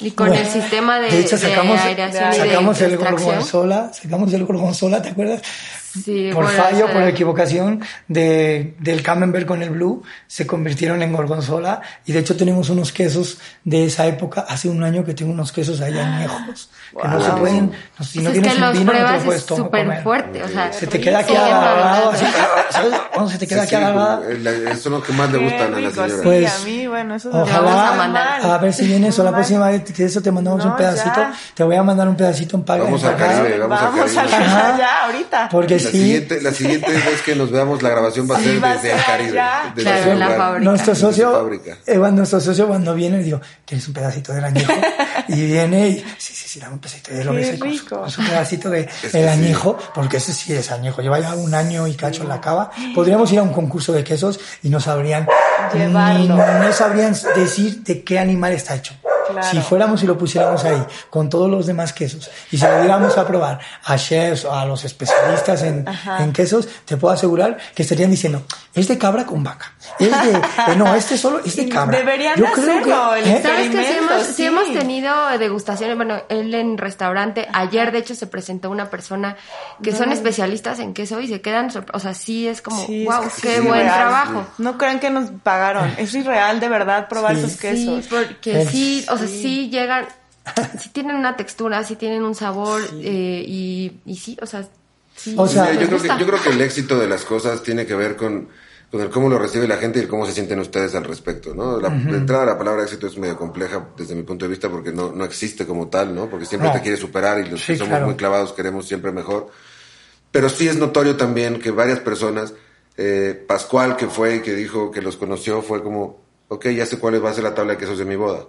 Y con el sistema de- hecho, de sacamos, aireación y de sacamos el extracción. gorgonzola, sacamos el gorgonzola, ¿te acuerdas? Sí, por fallo, eso- por equivocación de, del camembert con el blue, se convirtieron en gorgonzola y de hecho tenemos unos quesos de esa época, hace un año que tengo unos quesos ahí añejos, que no se Wow. pueden, no, si no Pues es tienes que un vino no te lo puedes es tomar. súper fuerte, o sea, Se te queda aquí agarrado, ¿sabes? Cuando se te queda Sí, aquí sí, eh, la- son los que más le Qué gustan a la señora. sí, Pues, a mí, bueno, eso vamos a Ojalá, mandar. a ver si vienes o la próxima vez que eso te mandamos un No, pedacito. ya. Te voy a mandar un pedacito en paga. Vamos empacado, Caribe, vamos Vamos Caribe. allá, ahorita. Porque La, sí, siguiente, la siguiente vez que nos veamos, la grabación va a Sí, ser va a desde ser el Caribe. desde Claro, en la fábrica. nuestro socio, fábrica. cuando nuestro socio cuando viene, le digo, ¿quieres un pedacito del añejo? y viene y, sí, sí, sí, dame un pedacito de lo sé, con con su pedacito de Es el sí. añejo, porque ese sí es añejo. Lleva ya un año y cacho en la cava. Podríamos ir a un concurso de quesos y no sabrían, Llevarlo. ni- no sabrían decir de qué animal está hecho. Si fuéramos y lo pusiéramos ahí con todos los demás quesos y se lo diéramos a probar a chefs o a los especialistas en, en, quesos, te puedo asegurar que estarían diciendo, es de cabra con vaca. Es de, eh, no, este solo es de cabra. Deberían Yo hacerlo, el ¿eh? ¿Sabes que si hemos, sí. hemos tenido degustaciones, bueno, él en restaurante, ayer de hecho se presentó una persona que son especialistas en queso y se quedan, o sea, sí es como, wow, qué buen trabajo. No crean que nos pagaron, es irreal de verdad probar sus quesos. Sí, porque sí, o sea, sí llegan, sí tienen una textura, sí tienen un sabor eh, y, y sí, o sea, sí. O sea, yo creo, que, yo creo que el éxito de las cosas tiene que ver con, con el cómo lo recibe la gente y el cómo se sienten ustedes al respecto, ¿no? La entrada de la palabra éxito es medio compleja desde mi punto de vista porque no, no existe como tal, ¿no? Porque siempre te quiere superar y los que somos muy clavados queremos siempre mejor. Pero sí es notorio también que varias personas, eh, Pascual que fue y que dijo que los conoció, fue como, ok, ya sé cuál va a ser la tabla de quesos de mi boda.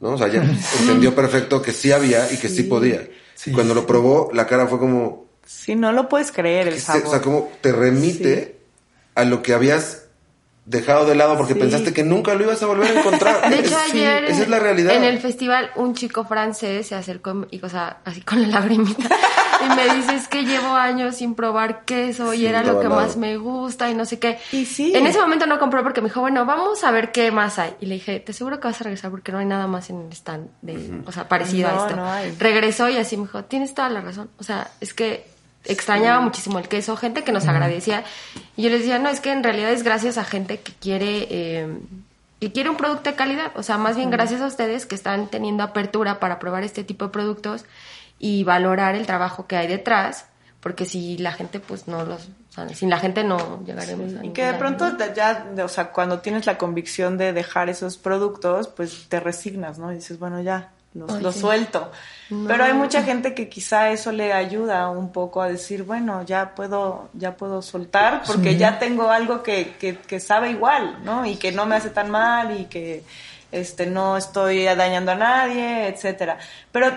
¿no? O sea, ya entendió perfecto que sí había y que sí, podía. Cuando lo probó, la cara fue como... Sí, no lo puedes creer el sabor. o sea, como te remite a lo que habías dejado de lado porque pensaste que nunca lo ibas a volver a encontrar. De hecho, ayer esa es la realidad. en el festival un chico francés se acercó y cosa así con la lagrimita y me dice es que llevo años sin probar queso y era lo que más me gusta y no sé qué. Y sí. En ese momento no compró porque me dijo, bueno, vamos a ver qué más hay. Y le dije, te seguro que vas a regresar porque no hay nada más en el stand de, o sea, parecido a esto. No hay. Regresó y así me dijo, tienes toda la razón. O sea, es que extrañaba muchísimo el queso, gente que nos agradecía. Y yo les decía, no, es que en realidad es gracias a gente que quiere, eh, que quiere un producto de calidad. O sea, más bien gracias a ustedes que están teniendo apertura para probar este tipo de productos y valorar el trabajo que hay detrás. Porque si la gente, pues no los. O sea, sin la gente no llegaremos a Y que de pronto ya, o sea, cuando tienes la convicción de dejar esos productos, pues te resignas, ¿no? Y dices, bueno, ya, lo suelto. Pero hay mucha gente que quizá eso le ayuda un poco a decir, bueno, ya puedo, ya puedo soltar porque ya tengo algo que, que, que, sabe igual, ¿no? Y que no me hace tan mal y que este no estoy dañando a nadie, etcétera. Pero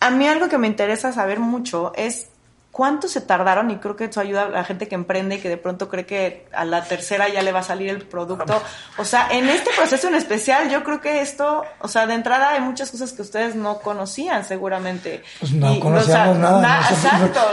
a mí algo que me interesa saber mucho es cuánto se tardaron, y creo que eso ayuda a la gente que emprende y que de pronto cree que a la tercera ya le va a salir el producto. O sea, en este proceso en especial, yo creo que esto, o sea, de entrada hay muchas cosas que ustedes no conocían seguramente. Pues no conocíamos nada.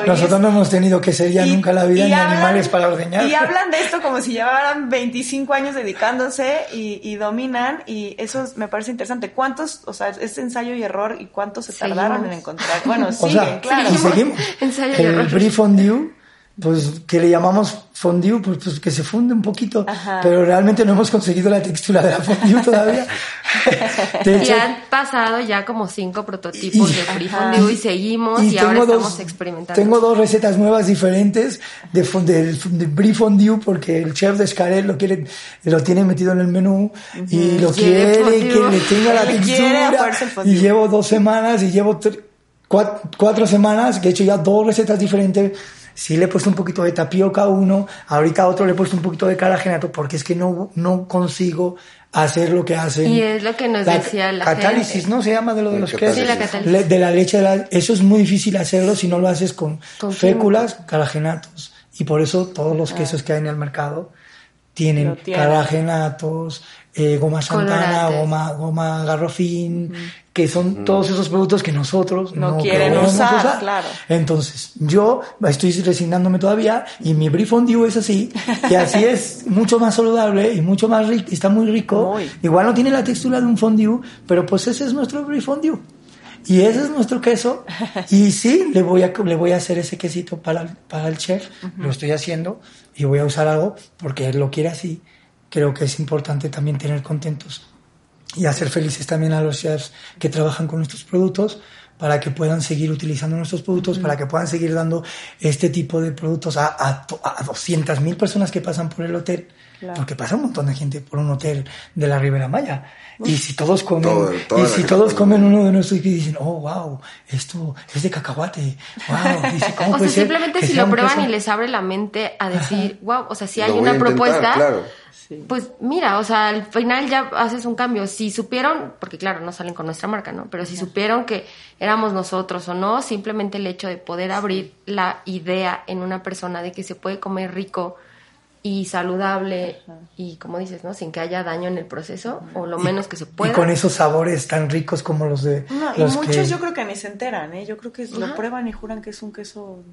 nosotros, no hemos tenido que ser ya nunca la vida ni animales para ordeñar. Y hablan de esto como si llevaran 25 años dedicándose y, dominan, y eso me parece interesante. ¿Cuántos, o sea, es ensayo y error y cuántos se tardaron en encontrar? Bueno, siguen, claro. Y seguimos. Ensayo y el brief fondue, pues que le llamamos fondue, pues, pues que se funde un poquito, pero realmente no hemos conseguido la textura de la fondue todavía. y han pasado ya como cinco prototipos de brief fondue y seguimos y, ahora estamos experimentando. Tengo dos recetas nuevas diferentes de, de, de brief fondue porque el chef de Scarel lo quiere, lo tiene metido en el menú y lo quiere, que le tenga la textura. y llevo dos semanas y llevo cuatro, semanas que he hecho ya dos recetas diferentes. Sí le he puesto un poquito de tapioca a uno, ahorita a otro le he puesto un poquito de caragenato porque es que no, no consigo hacer lo que hacen. Y es lo que nos decía la catálisis, ¿no? Se llama de lo de los quesos. Sí, la catálisis. de la leche, de la, eso es muy difícil hacerlo si no lo haces con, féculas, caragenatos. Y por eso todos los ah. quesos que hay en el mercado tienen caragenatos, eh, goma santana, goma, goma garrofín, que son todos esos productos que nosotros no, quieren usar, Claro. Entonces, yo estoy resignándome todavía y mi brief fondue es así, y así es mucho más saludable y mucho más rico, está muy rico. Igual no tiene la textura de un fondue, pero pues ese es nuestro brief fondue. Y ese es nuestro queso. Y sí, le voy a, le voy a hacer ese quesito para, para el chef. Lo estoy haciendo y voy a usar algo porque él lo quiere así creo que es importante también tener contentos y hacer felices también a los chefs que trabajan con nuestros productos para que puedan seguir utilizando nuestros productos, para que puedan seguir dando este tipo de productos a, a, a 200.000 personas que pasan por el hotel, porque pasa un montón de gente por un hotel de la Ribera Maya. Y si todos comen, y si todos comen uno de nuestros y dicen, oh, wow, esto es de cacahuate, wow, dice, ¿cómo o sea, simplemente si lo prueban y les abre la mente a decir, wow, o sea, si hay una propuesta, pues mira, o sea, al final ya haces un cambio. Si supieron, porque claro, no salen con nuestra marca, ¿no? Pero si supieron que éramos nosotros o no, simplemente el hecho de poder abrir la idea en una persona de que se puede comer rico y saludable y como dices, ¿no? Sin que haya daño en el proceso o lo menos que se Y pueda. con esos sabores tan ricos como los de No, y muchos que... yo creo que ni se enteran, ¿eh? Yo creo que lo prueban y juran que es un queso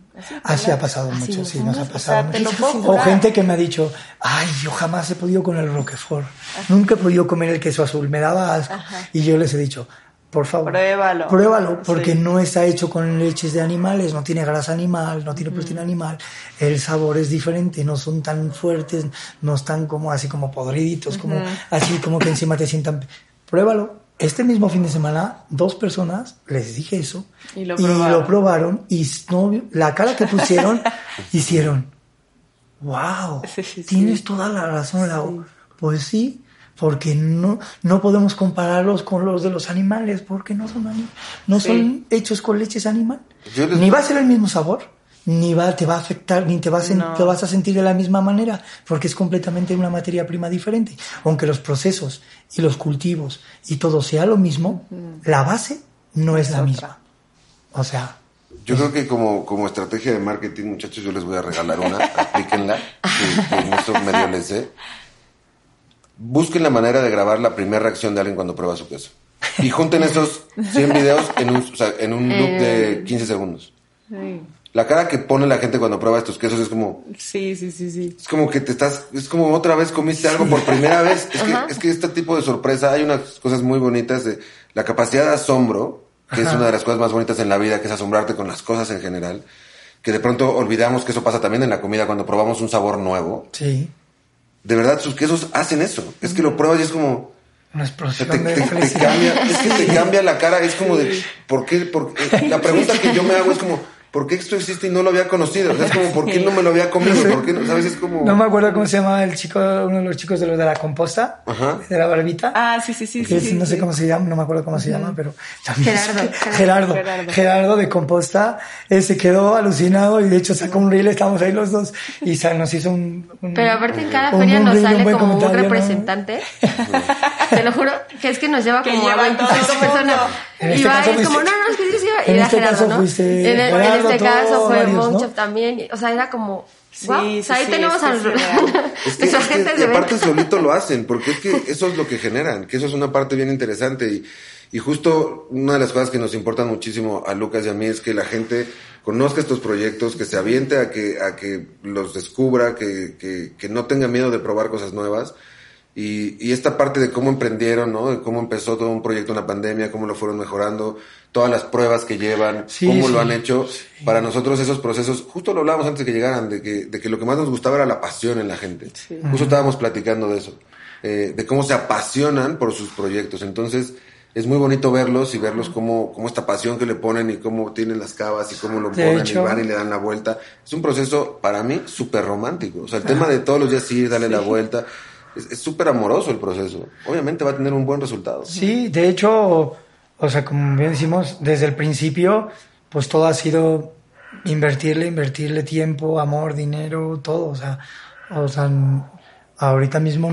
así. Ha pasado Así mucho, sí, nos ha o pasado sea, te mucho. O gente que me ha dicho, ay, yo jamás he podido con el Roquefort. Nunca he podido comer el queso azul, me daba asco. Y yo les he dicho, por favor, Pruébalo. Pruébalo, porque Sí. no está hecho con leches de animales, no tiene grasa animal, no tiene proteína animal. El sabor es diferente, no son tan fuertes, no están como así como podriditos, como así como que encima te sientan. Pruébalo. Este mismo fin de semana, dos personas les dije eso Y lo probaron. probaron y no, la cara que pusieron hicieron, wow, Sí, sí, tienes toda la razón, Lau. Pues sí, porque no, no podemos compararlos con los de los animales, porque no son anim- no Sí. son hechos con leches animal. Les- Ni va a ser el mismo sabor, ni va, te va a afectar, ni te vas, a, No. te vas a sentir de la misma manera, porque es completamente una materia prima diferente. Aunque los procesos y los cultivos y todo sea lo mismo, la base no es, la otra. misma. O sea, Yo creo que como, como estrategia de marketing, muchachos, yo les voy a regalar una, aplíquenla, que, que en esto medio les sé. Busquen la manera de grabar la primera reacción de alguien cuando prueba su queso. Y junten esos 100 videos en un, o sea, en un loop de 15 segundos. Sí. La cara que pone la gente cuando prueba estos quesos es como, Sí, sí, sí, sí. es como que te estás, es como otra vez comiste algo por primera vez. Es que, es que este tipo de sorpresa, hay unas cosas muy bonitas de la capacidad de asombro, que es una de las cosas más bonitas en la vida, que es asombrarte con las cosas en general, que de pronto olvidamos que eso pasa también en la comida cuando probamos un sabor nuevo. sí, De verdad, sus quesos hacen eso. Es que lo pruebas y es como, una explosión te, de te- te cambia, es que te cambia la cara, es como de, ¿por qué? Por qué? La pregunta que yo me hago es como, ¿por qué esto existe y no lo había conocido? O sea, es como, ¿por qué no me lo había comido? ¿Por qué no? ¿Sabes? Es como... No me acuerdo cómo se llama el chico, uno de los chicos de los de la composta, Ajá. de la barbita. Ah, sí, sí, sí. que sí, es- no sí, sé sí. cómo se llama, no me acuerdo cómo se llama, pero también Gerardo, es- Gerardo. Gerardo, Gerardo. Gerardo de Composta, eh, se quedó alucinado y de hecho sacó un reel, estábamos ahí los dos y sa- nos hizo un, un- Pero aparte en cada un- feria un nos reel, un sale buen como un comentario, ¿no? representante. Te lo juro que es que nos lleva Que como a lleva 25 todo el personas. En Y este va caso es como, no, no, es que sí, sí, y en era este Gerardo, caso ¿no? fuiste en, el- en Gerardo, este caso fue. Monchop también. y- O sea, era como, Sí, wow, sí, o sea, ahí sí, tenemos real. Es que, es que- gente y aparte venta. solito lo hacen, porque es que eso es lo que generan, que eso es una parte bien interesante y, y justo una de las cosas que nos importan muchísimo a Lucas y a mí es que la gente conozca estos proyectos, que se aviente a que, a que los descubra, que, que, que no tenga miedo de probar cosas nuevas. Y, y esta parte de cómo emprendieron, ¿no? De cómo empezó todo un proyecto en la pandemia, cómo lo fueron mejorando, todas las pruebas que llevan, Sí, cómo sí, lo han hecho. sí. Para nosotros esos procesos, justo lo hablábamos antes de que llegaran, de que, de que lo que más nos gustaba era la pasión en la gente. Sí. Justo estábamos platicando de eso, eh, de cómo se apasionan por sus proyectos. Entonces, es muy bonito verlos y verlos cómo, cómo esta pasión que le ponen y cómo tienen las cavas y cómo lo De ponen hecho- y van y le dan la vuelta. Es un proceso, para mí, súper romántico. O sea, el tema de todos los días ir, darle la vuelta, es súper amoroso el proceso. Obviamente va a tener un buen resultado. Sí, de hecho, o sea, como bien decimos, desde el principio, pues todo ha sido invertirle, invertirle tiempo, amor, dinero, todo. O sea, o sea, ahorita mismo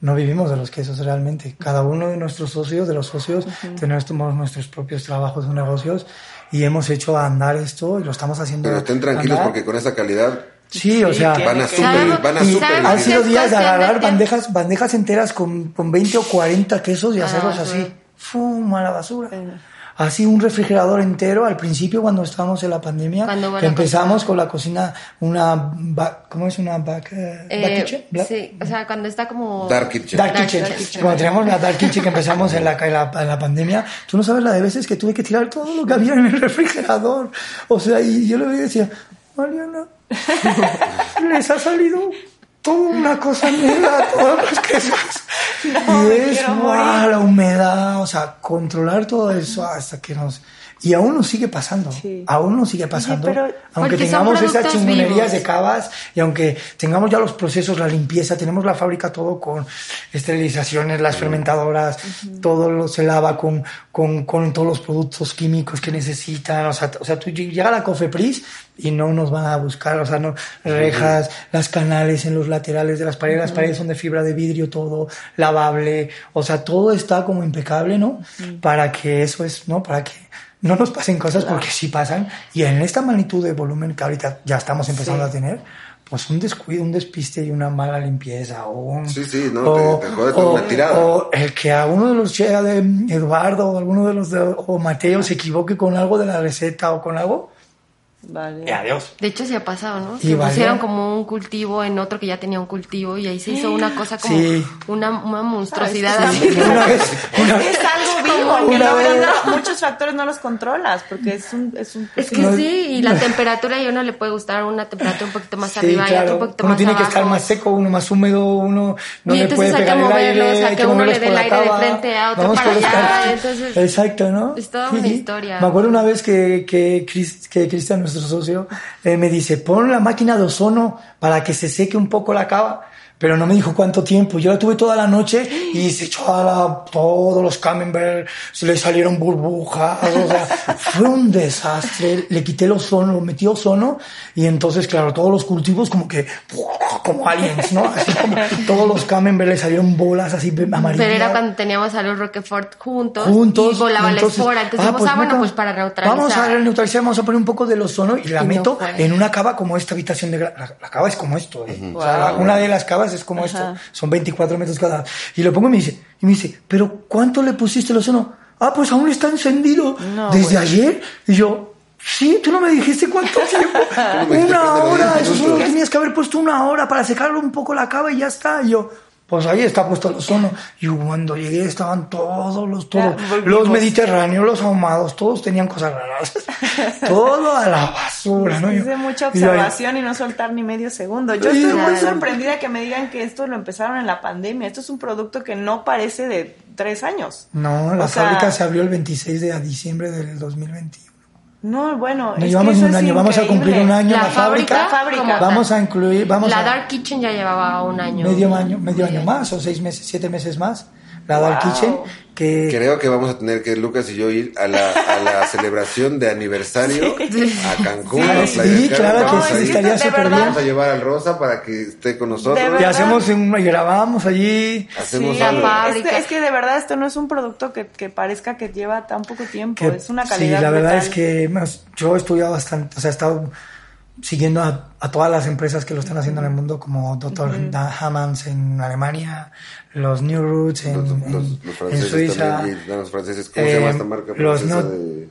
no vivimos de los quesos realmente. Cada uno de nuestros socios, de los socios, tenemos nuestros propios trabajos o negocios y hemos hecho andar esto y lo estamos haciendo. Pero estén tranquilos andar. porque con esa calidad Sí, o Sí, sea, que- van a súper, van a sabemos han sido días de agarrar bandejas, bandejas enteras con, con 20 o 40 quesos y Ah, hacerlos sí. así. ¡Fum! A la basura. Así un refrigerador entero al principio cuando estábamos en la pandemia, que empezamos con la cocina, una, ba- ¿cómo es una back, eh, Eh, back kitchen? Bla- sí, o sea, cuando está como... Dark Kitchen. Dark Dark- kitchen. dark kitchen. Cuando teníamos la Dark Kitchen que empezamos en la, en la, en la pandemia, tú no sabes la de veces que tuve que tirar todo lo que había en el refrigerador. O sea, y yo le decía, Mariana, les ha salido toda una cosa negra a todos los quesos. No, y es la humedad, o sea, controlar todo eso hasta que nos... Y aún nos sigue pasando, Sí. aún nos sigue pasando, pero- aunque tengamos esas chingonerías vivos. de cavas y aunque tengamos ya los procesos, la limpieza, tenemos la fábrica todo con esterilizaciones, las fermentadoras, todo lo se lava con, con, con todos los productos químicos que necesitan, o sea, o sea, tú llega a la Cofepris y no nos van a buscar, o sea, no, rejas, las canales en los laterales de las paredes, las paredes son de fibra de vidrio, todo lavable, o sea, todo está como impecable, ¿no? Para que eso es, ¿no? Para que no nos pasen cosas porque sí pasan y en esta magnitud de volumen que ahorita ya estamos empezando Sí. a tener, pues un descuido, un despiste y una mala limpieza o un, Sí, sí, no, te- te jode con una tirada. o el que a uno de los llega de Eduardo o alguno de los de, o Mateo se equivoque con algo de la receta o con algo Vale. y adiós. De hecho, sí ha pasado, ¿no? Y Que valió. pusieron como un cultivo en otro que ya tenía un cultivo y ahí se hizo una cosa como Sí. una, una monstruosidad. Ah, es que así. Una vez, una Es algo vivo, Una no- vez- no- muchos factores no los controlas, porque es un... Es, un, Es que No, sí, y la no. temperatura y a uno le puede gustar una temperatura un poquito más Sí, arriba y claro. otro un poquito uno más tiene que estar más seco, uno más húmedo, uno no Y le puede pegar el moverlos, aire, hay que que uno le dé el aire de frente, a otro Vamos para allá, entonces- Exacto, ¿no? Es toda una historia. Me acuerdo una vez que, que Cristian, nuestro socio, eh, me dice, pon la máquina de ozono para que se seque un poco la cava. Pero no me dijo cuánto tiempo. Yo la tuve toda la noche y se echó a la, todos los camembert, se le salieron burbujas. O sea, fue un desastre. Le quité el ozono, lo metí ozono y entonces, claro, todos los cultivos como que, como aliens, ¿no? Así como todos los camembert le salieron bolas así amarillas. Pero era cuando teníamos a los Roquefort juntos, juntos. y volaba entonces, la espora. Entonces ah, dijimos, ah, bueno, nunca- pues para neutralizar. Vamos a neutralizar, vamos a poner un poco del ozono y la Y no meto fue. en una cava como esta habitación de... La, la cava es como esto, ¿eh? O sea, Wow. una de las cavas es como esto. Son 24 metros cada. Y lo pongo y me dice, y me dice, ¿pero cuánto le pusiste el ozono? Ah, pues aún está encendido. No, ¿Desde bueno. ayer? Y yo... Sí, tú no me dijiste cuánto tiempo. una hora, eso solo tenías que haber puesto una hora para secarlo un poco la cava y ya está. Y yo, pues ahí está puesto el ozono. Y cuando llegué estaban todos los, todos, Ya, los mediterráneos, los ahumados, todos tenían cosas raras. Todo a la basura, ¿no? De mucha y yo ahí, observación y no soltar ni medio segundo. Yo estoy muy sorprendida que me digan que esto lo empezaron en la pandemia. Esto es un producto que no parece de tres años. No, la O sea, fábrica se abrió el 26 de diciembre del 2021. No, bueno. No es que llevamos eso ni un es año, vamos a cumplir un año en La la fábrica. Vamos a incluir, vamos la a Dark Kitchen ya llevaba un año. medio año, medio año más o seis meses, siete meses más. La Dark Wow. Kitchen que Creo que vamos a tener que Lucas y yo ir a la, a la celebración de aniversario a Cancún. Sí. a Sí, Playa claro que sí, estaría de súper bien. Vamos a llevar al Rosa para que esté con nosotros. Y hacemos un, y grabamos allí. Hacemos Sí, algo. es que, fábrica. es que de verdad esto no es un producto que, que parezca que lleva tan poco tiempo. que- es una sí, calidad. la verdad brutal. es que más, yo he estudiado bastante, o sea, he estado siguiendo a, a todas las empresas que lo están haciendo en el mundo, como Dr. Hammonds en Alemania, los New Roots en, Los, en- los- los en franceses Suiza. también, los franceses, ¿cómo se llama Eh, esta marca los francesa no- de...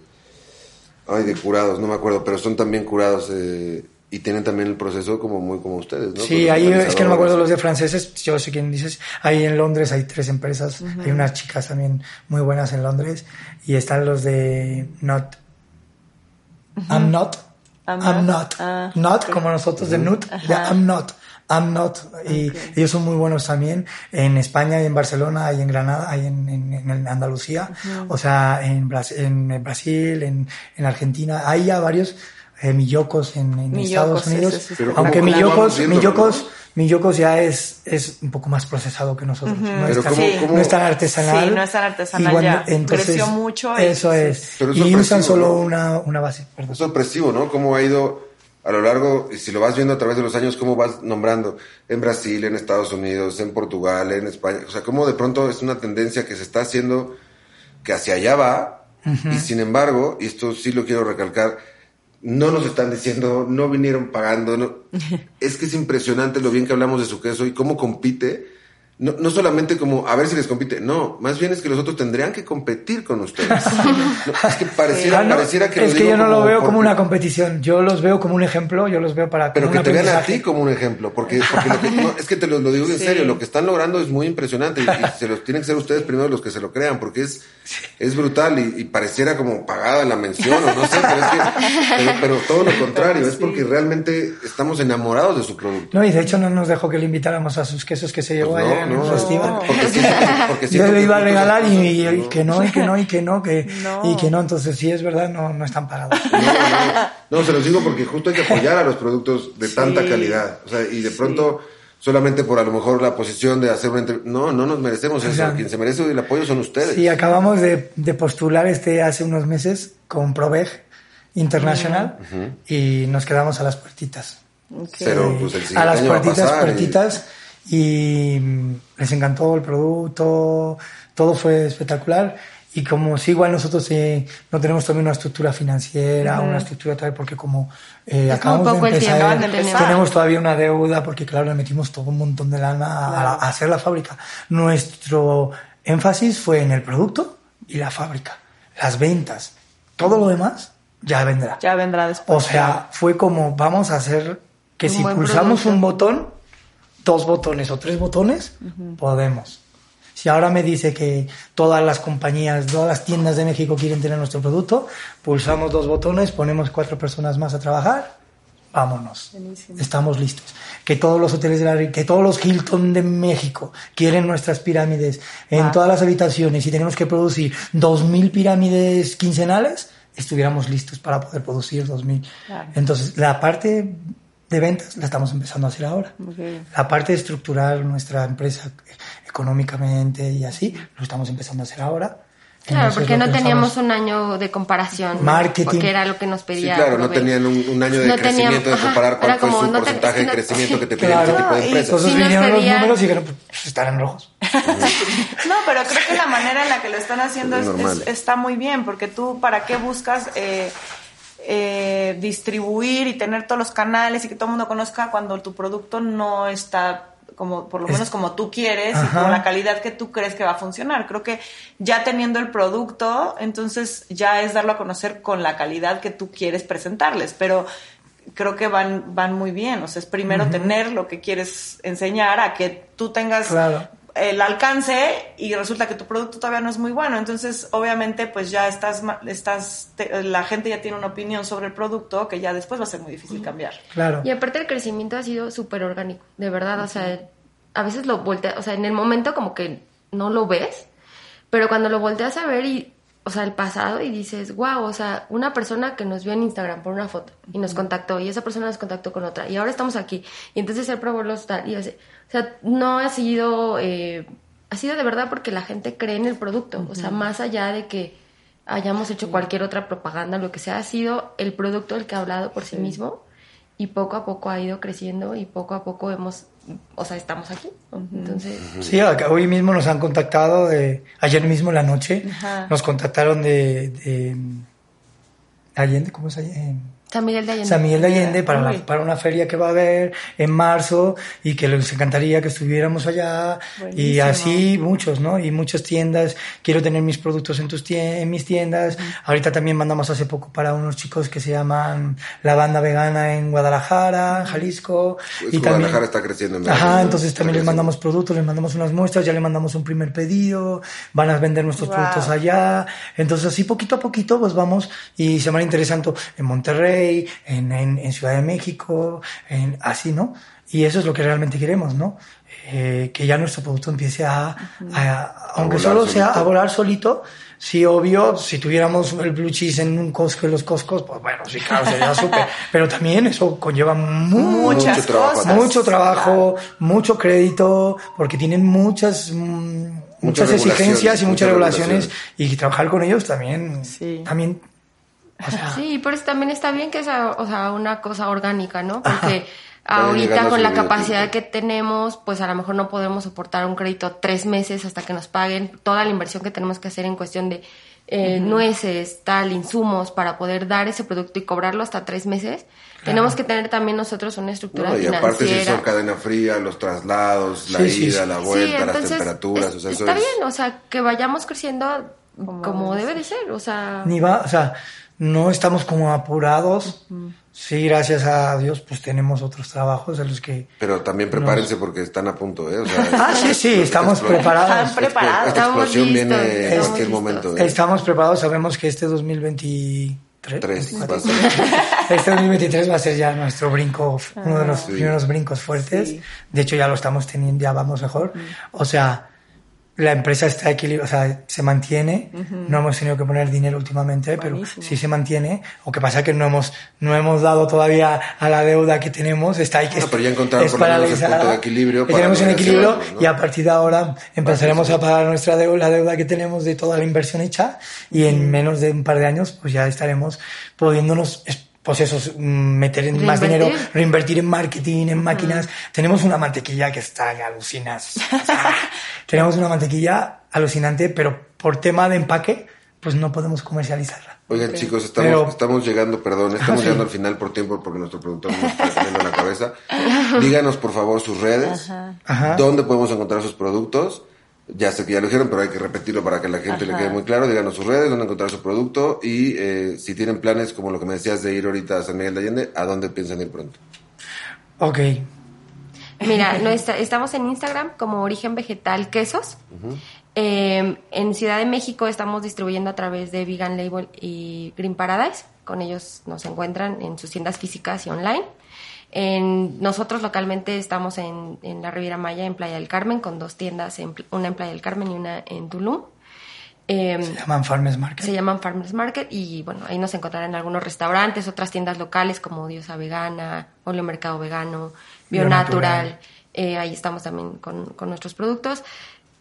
Ay, de curados, no me acuerdo, pero son también curados eh, y tienen también el proceso como muy como ustedes, ¿no? Sí, ahí es que no me acuerdo los de franceses, yo sé quién dices. Ahí en Londres hay tres empresas, hay unas chicas también muy buenas en Londres y están los de Not. I'm not. I'm I'm, not. not. Ah, not, como nosotros de Nut, de. I'm not. I'm not. Y ellos son muy buenos también. En España y en Barcelona y en Granada y en, en- en Andalucía. O sea, en, Bras- en Brasil, en, en Argentina. Hay ya varios eh, millocos en, en Millocos, Estados Unidos. ese sí Pero Aunque ¿cómo- cómo vamos millocos, millocos, no? millocos ya es, es un poco más procesado que nosotros. No, Pero es tan, ¿cómo- cómo- no es tan artesanal. Sí, no es tan artesanal Y cuando- ya. Entonces, Creció mucho y- Eso es. Pero es y usan solo ¿no? una, una base. perdón. Es sorpresivo, ¿no? Cómo ha ido a lo largo, y si lo vas viendo a través de los años, cómo vas nombrando en Brasil, en Estados Unidos, en Portugal, en España. O sea, cómo de pronto es una tendencia que se está haciendo, que hacia allá va, y sin embargo, y esto sí lo quiero recalcar, no nos están diciendo, no vinieron pagando, no. es que es impresionante lo bien que hablamos de su queso y cómo compite. No, no solamente como a ver si les compite, no, más bien es que los otros tendrían que competir con ustedes. No, es que pareciera, Ah, no, pareciera que es que yo no lo veo como una competición, yo los veo como un ejemplo, yo los veo para pero que te vean a ti como un ejemplo, porque, porque lo que- no, es que te lo, lo digo en Sí. serio, lo que están logrando es muy impresionante y, y se los tienen que ser ustedes primero los que se lo crean, porque es, es brutal y, y pareciera como pagada la mención o no sé, pero es que, pero, pero todo lo contrario, es porque realmente estamos enamorados de su producto. No, y de hecho no nos dejó que le invitáramos a sus quesos que se llevó Pues el festival. porque siento porque Yo le iba a regalar y, y que no, y que no, y que no, que, No. y que no, entonces sí es verdad, no, no están pagados. No, no, no, se los digo porque justo hay que apoyar a los productos de tanta calidad. O sea, y de pronto, solamente por a lo mejor la posición de hacer una entrevista. No, no nos merecemos eso. sea, Quien se merece el apoyo son ustedes. Sí, acabamos de, de postular este hace unos meses con Proveg International y nos quedamos a las puertitas. Pero pues el a las año va a puertitas, puertitas y mm, les encantó el producto, todo fue espectacular y como si igual nosotros eh, no tenemos también una estructura financiera, una estructura tal, porque como eh, acabamos de empezar, tiempo que tenemos. todavía una deuda, porque claro, le metimos todo un montón de lana a- a, hacer la fábrica. Nuestro énfasis fue en el producto y la fábrica, las ventas. Todo lo demás ya vendrá. Ya vendrá después. O sea, fue como vamos a hacer que Un si pulsamos producto. un botón, dos botones o tres botones, podemos. Si ahora me dice que todas las compañías, todas las tiendas de México quieren tener nuestro producto, pulsamos dos botones, ponemos cuatro personas más a trabajar, vámonos. Estamos listos. Que todos los hoteles de la que todos los Hilton de México quieren nuestras pirámides en Ah. todas las habitaciones y tenemos que producir 2000 pirámides quincenales, estuviéramos listos para poder producir 2000. Claro. Entonces, la parte de ventas la estamos empezando a hacer ahora. Bien. La parte de estructurar nuestra empresa económicamente y así, lo estamos empezando a hacer ahora. Claro, Entonces, porque no teníamos estamos- un año de comparación. Marketing. Porque era lo que nos Sí, pedía. claro, no tenían un, un año de No crecimiento teníamos- de ajá, comparar cuál era fue como, su no porcentaje de no- crecimiento que te piden Claro. este tipo de empresas. Entonces Sí nos vinieron los pedían- números y dijeron, pues están en rojos. No, pero creo que la manera en la que lo están haciendo Es es- está muy bien, porque tú, ¿para qué buscas eh, eh, distribuir y tener todos los canales y que todo el mundo conozca cuando tu producto no está como por lo menos como tú quieres y con la calidad que tú crees que va a funcionar. Creo que ya teniendo el producto, entonces ya es darlo a conocer con la calidad que tú quieres presentarles, pero creo que van van muy bien, o sea, es primero tener lo que quieres enseñar a que tú tengas Claro. El alcance y resulta que tu producto todavía no es muy bueno. Entonces, obviamente, pues ya estás, estás te- la gente ya tiene una opinión sobre el producto que ya después va a ser muy difícil cambiar. Claro. Y aparte el crecimiento ha sido súper orgánico, de verdad, o sea, a veces lo volteas, o sea, en el momento como que no lo ves, pero cuando lo volteas a ver y, o sea, el pasado y dices, wow, o sea, una persona que nos vio en Instagram por una foto y nos contactó y esa persona nos contactó con otra y ahora estamos aquí y entonces él probó los tal y así, o sea, no ha sido, eh, ha sido de verdad porque la gente cree en el producto, o sea, más allá de que hayamos hecho cualquier otra propaganda, lo que sea, ha sido el producto el que ha hablado por sí. mismo y poco a poco ha ido creciendo y poco a poco hemos, o sea, estamos aquí. Entonces, Sí, acá- hoy mismo nos han contactado, de, ayer mismo en la noche, Ajá. nos contactaron de, de Allende, ¿cómo es Allende? San Miguel de Allende. San Miguel de Allende para, la- para una feria que va a haber en marzo y que les encantaría que estuviéramos allá y Buenísimo. así muchos, ¿no? Y muchas tiendas, quiero tener mis productos en tus tien- en mis tiendas. Ahorita también mandamos hace poco para unos chicos que se llaman La Banda Vegana en Guadalajara, en Jalisco. Pues y Guadalajara también, está creciendo en Ajá, entonces también les mandamos productos, les mandamos unas muestras, ya les mandamos un primer pedido, van a vender nuestros Wow. productos allá. Entonces así poquito a poquito pues vamos y se van interesando en Monterrey, en, en, en Ciudad de México, en, así, ¿no? Y eso es lo que realmente queremos, ¿no? Eh, que ya nuestro producto empiece a, a- aunque volar solo sea solito. a volar solito, sí, obvio, si tuviéramos el blue cheese en un Costco y los Costcos, pues bueno, sí, claro, sería súper. Pero también eso conlleva mucho Muchas Mucho trabajo cosas. atrás. mucho trabajo, mucho crédito, porque tienen muchas mm, muchas regulaciones, exigencias y muchas muchas regulaciones regulaciones. y trabajar con ellos también Sí. también o sea, Sí, pero también está bien que sea, o sea, una cosa orgánica, ¿no? Porque ahorita con la capacidad tiempo. que tenemos, pues a lo mejor no podemos soportar un crédito tres meses hasta que nos paguen toda la inversión que tenemos que hacer en cuestión de eh, nueces, tal, insumos, para poder dar ese producto y cobrarlo hasta tres meses. Tenemos que tener también nosotros una estructura No, y aparte si son cadena fría, los traslados, la Sí, ida, sí. la vuelta, Sí, las temperaturas, es- o sea, eso está es... bien, o sea, que vayamos creciendo como, debe de ser, o sea... ni va, o sea, no estamos como apurados. Sí, gracias a Dios, pues tenemos otros trabajos en los que Pero también prepárense porque están a punto, ¿eh? O sea, Ah, sí, sí, estamos preparados. Están preparados. Esta Estamos explosión listos, viene en cualquier listos. momento, ¿eh? Estamos preparados, sabemos que este 2023 Tres, 24, va a ser. Este 2023 va a ser ya nuestro brinco, uno de los Sí. primeros brincos fuertes. Sí. De hecho, ya lo estamos teniendo, ya vamos mejor. O sea, la empresa está equilibrada, o sea, se mantiene. No hemos tenido que poner dinero últimamente, pero Buenísimo. sí se mantiene. O que pasa que no hemos, no hemos dado todavía a la deuda que tenemos. Está ahí que No, es- pero ya encontraron es por lo menos el punto de equilibrio para tenemos un equilibrio ¿no? y a partir de ahora empezaremos a pagar nuestra deuda, la deuda que tenemos de toda la inversión hecha y en menos de un par de años pues ya estaremos pudiéndonos pues eso, mm, meter en más dinero, reinvertir en marketing, en máquinas. Tenemos una mantequilla que está que alucinas. O sea, tenemos una mantequilla alucinante, pero por tema de empaque, pues no podemos comercializarla. Oigan, chicos, estamos, Pero- estamos llegando, perdón, estamos sí. llegando al final por tiempo porque nuestro productor nos está poniendo en la cabeza. Díganos, por favor, sus redes, Ajá. dónde podemos encontrar sus productos. Ya sé que ya lo dijeron, pero hay que repetirlo para que la gente le quede muy claro. Díganos sus redes, dónde encontrar su producto y eh, si tienen planes, como lo que me decías de ir ahorita a San Miguel de Allende, ¿a dónde piensan ir pronto? Ok. Mira, nuestra- estamos en Instagram como Origen Vegetal Quesos. Eh, en Ciudad de México estamos distribuyendo a través de Vegan Label y Green Paradise. Con ellos nos encuentran en sus tiendas físicas y online. En, nosotros localmente estamos en, en la Riviera Maya, en Playa del Carmen, con dos tiendas, en, una en Playa del Carmen y una en Tulum. Eh, Se llaman Farmers Market. se llaman Farmers Market y bueno, ahí nos encontrarán algunos restaurantes, otras tiendas locales como Diosa Vegana, Olio Mercado Vegano, Bionatural. Bionatural. Eh, ahí estamos también con, con nuestros productos.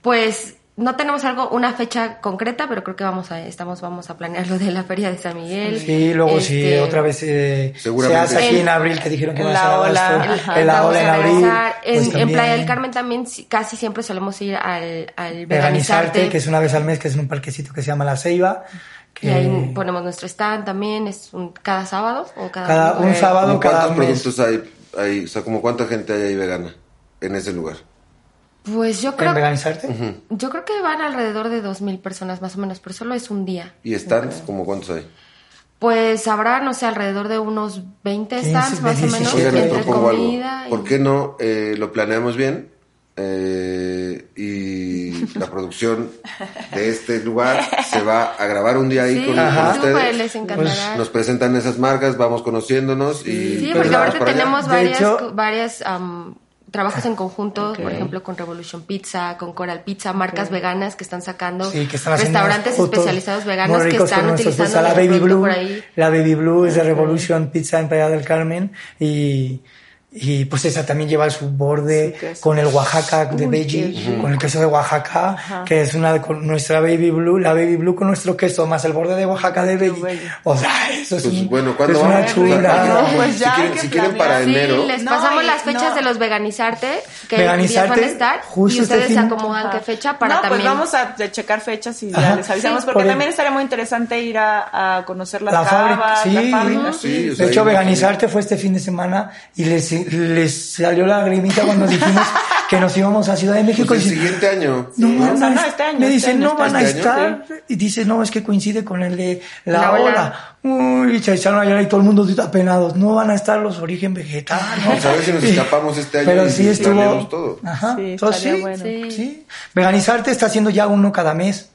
Pues no tenemos algo, una fecha concreta, pero creo que vamos a, estamos, vamos a planear lo de la Feria de San Miguel. Sí, luego si Este, otra vez eh, se Seguramente hace aquí En- en abril, que dijeron que va a ola. en la ola en abril. En, pues en Playa del Carmen también casi siempre solemos ir al, al Veganizarte, que es una vez al mes, que es en un parquecito que se llama La Ceiba. Que Y ahí ponemos nuestro stand también, es un, cada sábado o cada, cada, un sábado ¿Cómo cada ¿Cuántos mes. productos hay, hay? O sea, como cuánta gente hay ahí vegana en ese lugar? Pues yo creo ¿En Veganizarte? Yo creo que van alrededor de 2.000 personas más o menos, pero solo es un día. ¿Y stands? ¿Como cuántos hay? Pues habrá, no sé, alrededor de unos 20 stands 15, más o 16. menos, Oigan, les entre propongo algo. comida y... ¿Por qué no eh, lo planeamos bien? eh, y la producción de este lugar se va a grabar un día ahí Sí, con, con ustedes. les encantará. Nos presentan esas marcas, vamos conociéndonos y Sí, pues porque allá. tenemos De varias, hecho- varias am, trabajos en conjunto, por ejemplo, con Revolution Pizza, con Coral Pizza, marcas veganas que están sacando Sí, que están haciendo restaurantes especializados veganos que están utilizando la Baby Blue, por ahí. la Baby Blue es de Revolution Pizza en Playa del Carmen y y pues esa también lleva su borde con el Oaxaca de qué con el queso de Oaxaca, que es una de con nuestra Baby Blue, la Baby Blue con nuestro queso más el borde de Oaxaca de veggie. O sea, eso es, Pues, un- bueno, ¿cuándo es una vamos? chula. No, pues ya si quieren, si quieren para enero, Sí, les No, pasamos y las fechas no. de los veganizarte, que Veganizarte, van a estar, justo y este ustedes fin. acomodan Ajá. qué fecha para no, también... pues vamos a checar fechas y ya Ajá. les avisamos, Sí, porque por el- también estaría muy interesante ir a, a conocer las La fábrica, sí. la fábrica, De hecho, veganizarte fue este fin de semana y les, les salió la lagrimita cuando dijimos que nos íbamos a Ciudad de México. pues el y dice, siguiente año. no Sí, van o sea, a no, est- este año, me este dice, año, no este van a año, estar. Y dice, no, es que coincide con el de la, La ola. ola. Uy, se echaron a llorar y todo el mundo apenados. No van a estar los origen vegetal. ¿no? Vamos a ver si nos escapamos este año Pero y sí estuvo. todo. Ajá. Sí, Entonces, estaría sí, bueno. Sí. sí. Veganizarte está haciendo ya uno cada mes.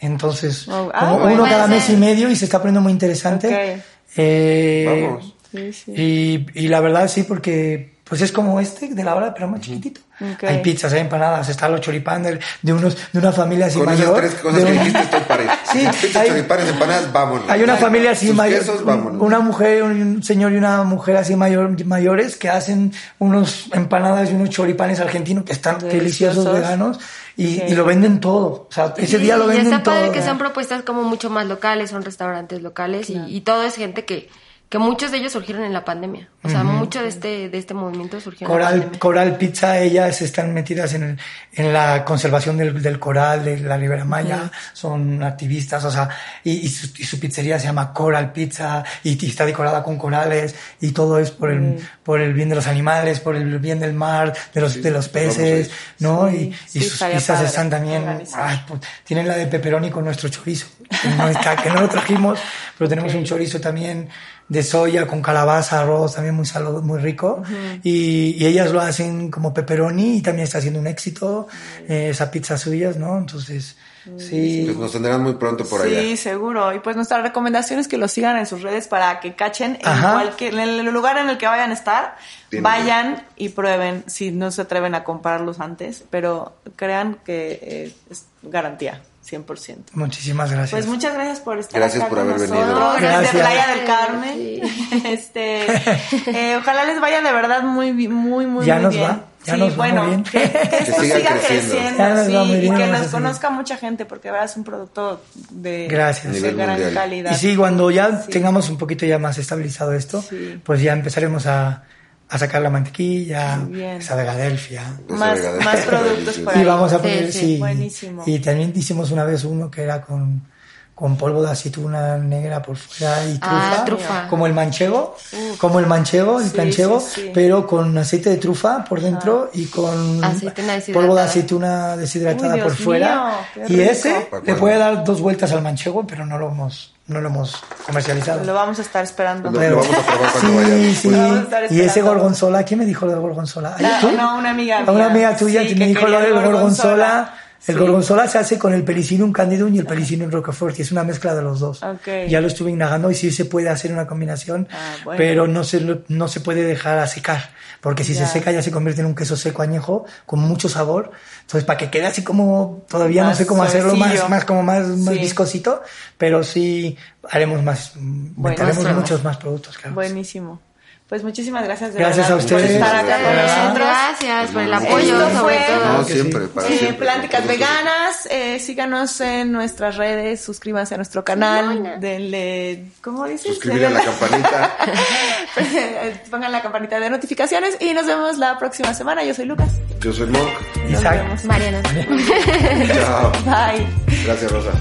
Entonces, Oh, ah, como bueno. uno cada mes y medio y se está poniendo muy interesante. Ok. Eh, Vamos. Sí, sí. y, y la verdad sí, porque pues es como este de la hora, pero más chiquitito. Hay pizzas, hay empanadas, está el choripán de, unos de una familia así Con esas mayor. tres cosas de que un- dijiste estoy para ir. Sí, Pizza, hay- choripanes, empanadas, vámonos. hay una familia así mayor, quesos, vámonos. una mujer, un señor y una mujer así mayor, mayores que hacen unos empanadas y unos choripanes argentinos que están deliciosos, Deliciosos. veganos y, Sí. y lo venden todo. O sea, ese día lo y venden está todo. padre que son propuestas como mucho más locales, son restaurantes locales y, y todo es gente que, que muchos de ellos surgieron en la pandemia. O sea, mucho de este, de este movimiento surgió en la Coral, pandemia. Coral Pizza, ellas están metidas en, el- en la conservación del, del coral, de la Ribera Maya, son activistas, o sea, y, y su, y su pizzería se llama Coral Pizza y, y está decorada con corales y todo es por el, por el bien de los animales, por el bien del mar, de los, de los peces. ¿no? Sí, y, y sí, sus pizzas padre están también, ay, pu- tienen la de pepperoni con nuestro chorizo, que no, está, que no lo trajimos, pero tenemos un chorizo también de soya con calabaza, arroz, también muy salud, muy rico. y, y ellas lo hacen como pepperoni y también está haciendo un éxito eh, esa pizza suyas, ¿no? Entonces, sí. Pues nos tendrán muy pronto por sí, allá. seguro. Y pues nuestra recomendación es que los sigan en sus redes para que cachen en cualquier en el lugar en el que vayan a estar, Tienen vayan y prueben si no se atreven a comprarlos antes, pero crean que eh, es garantía, 100%. Muchísimas gracias. Pues muchas gracias por estar Gracias acá por con haber nosotros, venido. desde Gracias. Playa del Carmen. Este, eh, ojalá les vaya de verdad muy muy muy Ya muy nos bien. va, ya sí, nos va bueno, muy bien. que, que esto siga creciendo. sí, va muy bien, y que nos conozca mucha gente porque verdad es un producto de, Gracias. de Nivel gran mundial. calidad. Y sí, cuando ya Sí. tengamos un poquito ya más estabilizado esto, Sí. pues ya empezaremos a, a sacar la mantequilla, Bien. esa de Gadelfia. Esa Más, más productos por Y vamos a poner, sí, sí. buenísimo. Y también hicimos una vez uno que era con, con polvo de aceituna negra por fuera y trufa. Ah, trufa. Como el manchego, como el manchego, el Sí, planchego, sí, sí. pero con aceite de trufa por dentro y con polvo de aceituna deshidratada Uy, por fuera. mío, y rico. ese Pa' le puede dar dos vueltas al manchego, pero no lo hemos, no lo hemos comercializado. Lo vamos a estar esperando. Lo- lo vamos a probar cuando sí, vayamos. sí. Lo vamos a estar Y ese gorgonzola, ¿quién me dijo lo de gorgonzola? La- ¿Tú? no, una amiga A Una mía. amiga tuya Sí, que me dijo lo del el gorgonzola. gorgonzola. El Sí. gorgonzola se hace con el pericinum candidum y el pericinum roquefort y es una mezcla de los dos. Ok. Ya lo estuve indagando y sí se puede hacer una combinación, Ah, bueno. pero no se, no se puede dejar a secar, porque si se seca ya se convierte en un queso seco añejo con mucho sabor. Entonces, para que quede así como, todavía no Más sé cómo hacerlo, más, más como más, más Sí. viscosito, pero sí haremos más, Bueno. muchos más productos, claro. Buenísimo. Pues muchísimas gracias de Gracias verdad a ustedes. por estar acá con nosotros. Gracias por el Esto apoyo, sobre fue- todo. No, siempre, para siempre. Pláticas veganas, eh, síganos en nuestras redes, suscríbanse a nuestro canal, denle, ¿cómo dices? Suscribir a la campanita. Pongan la campanita de notificaciones y nos vemos la próxima semana. Yo soy Lucas. Yo soy Monk. Nos Isaac. vemos. Mariana. Chao. Bye. Gracias, Rosa.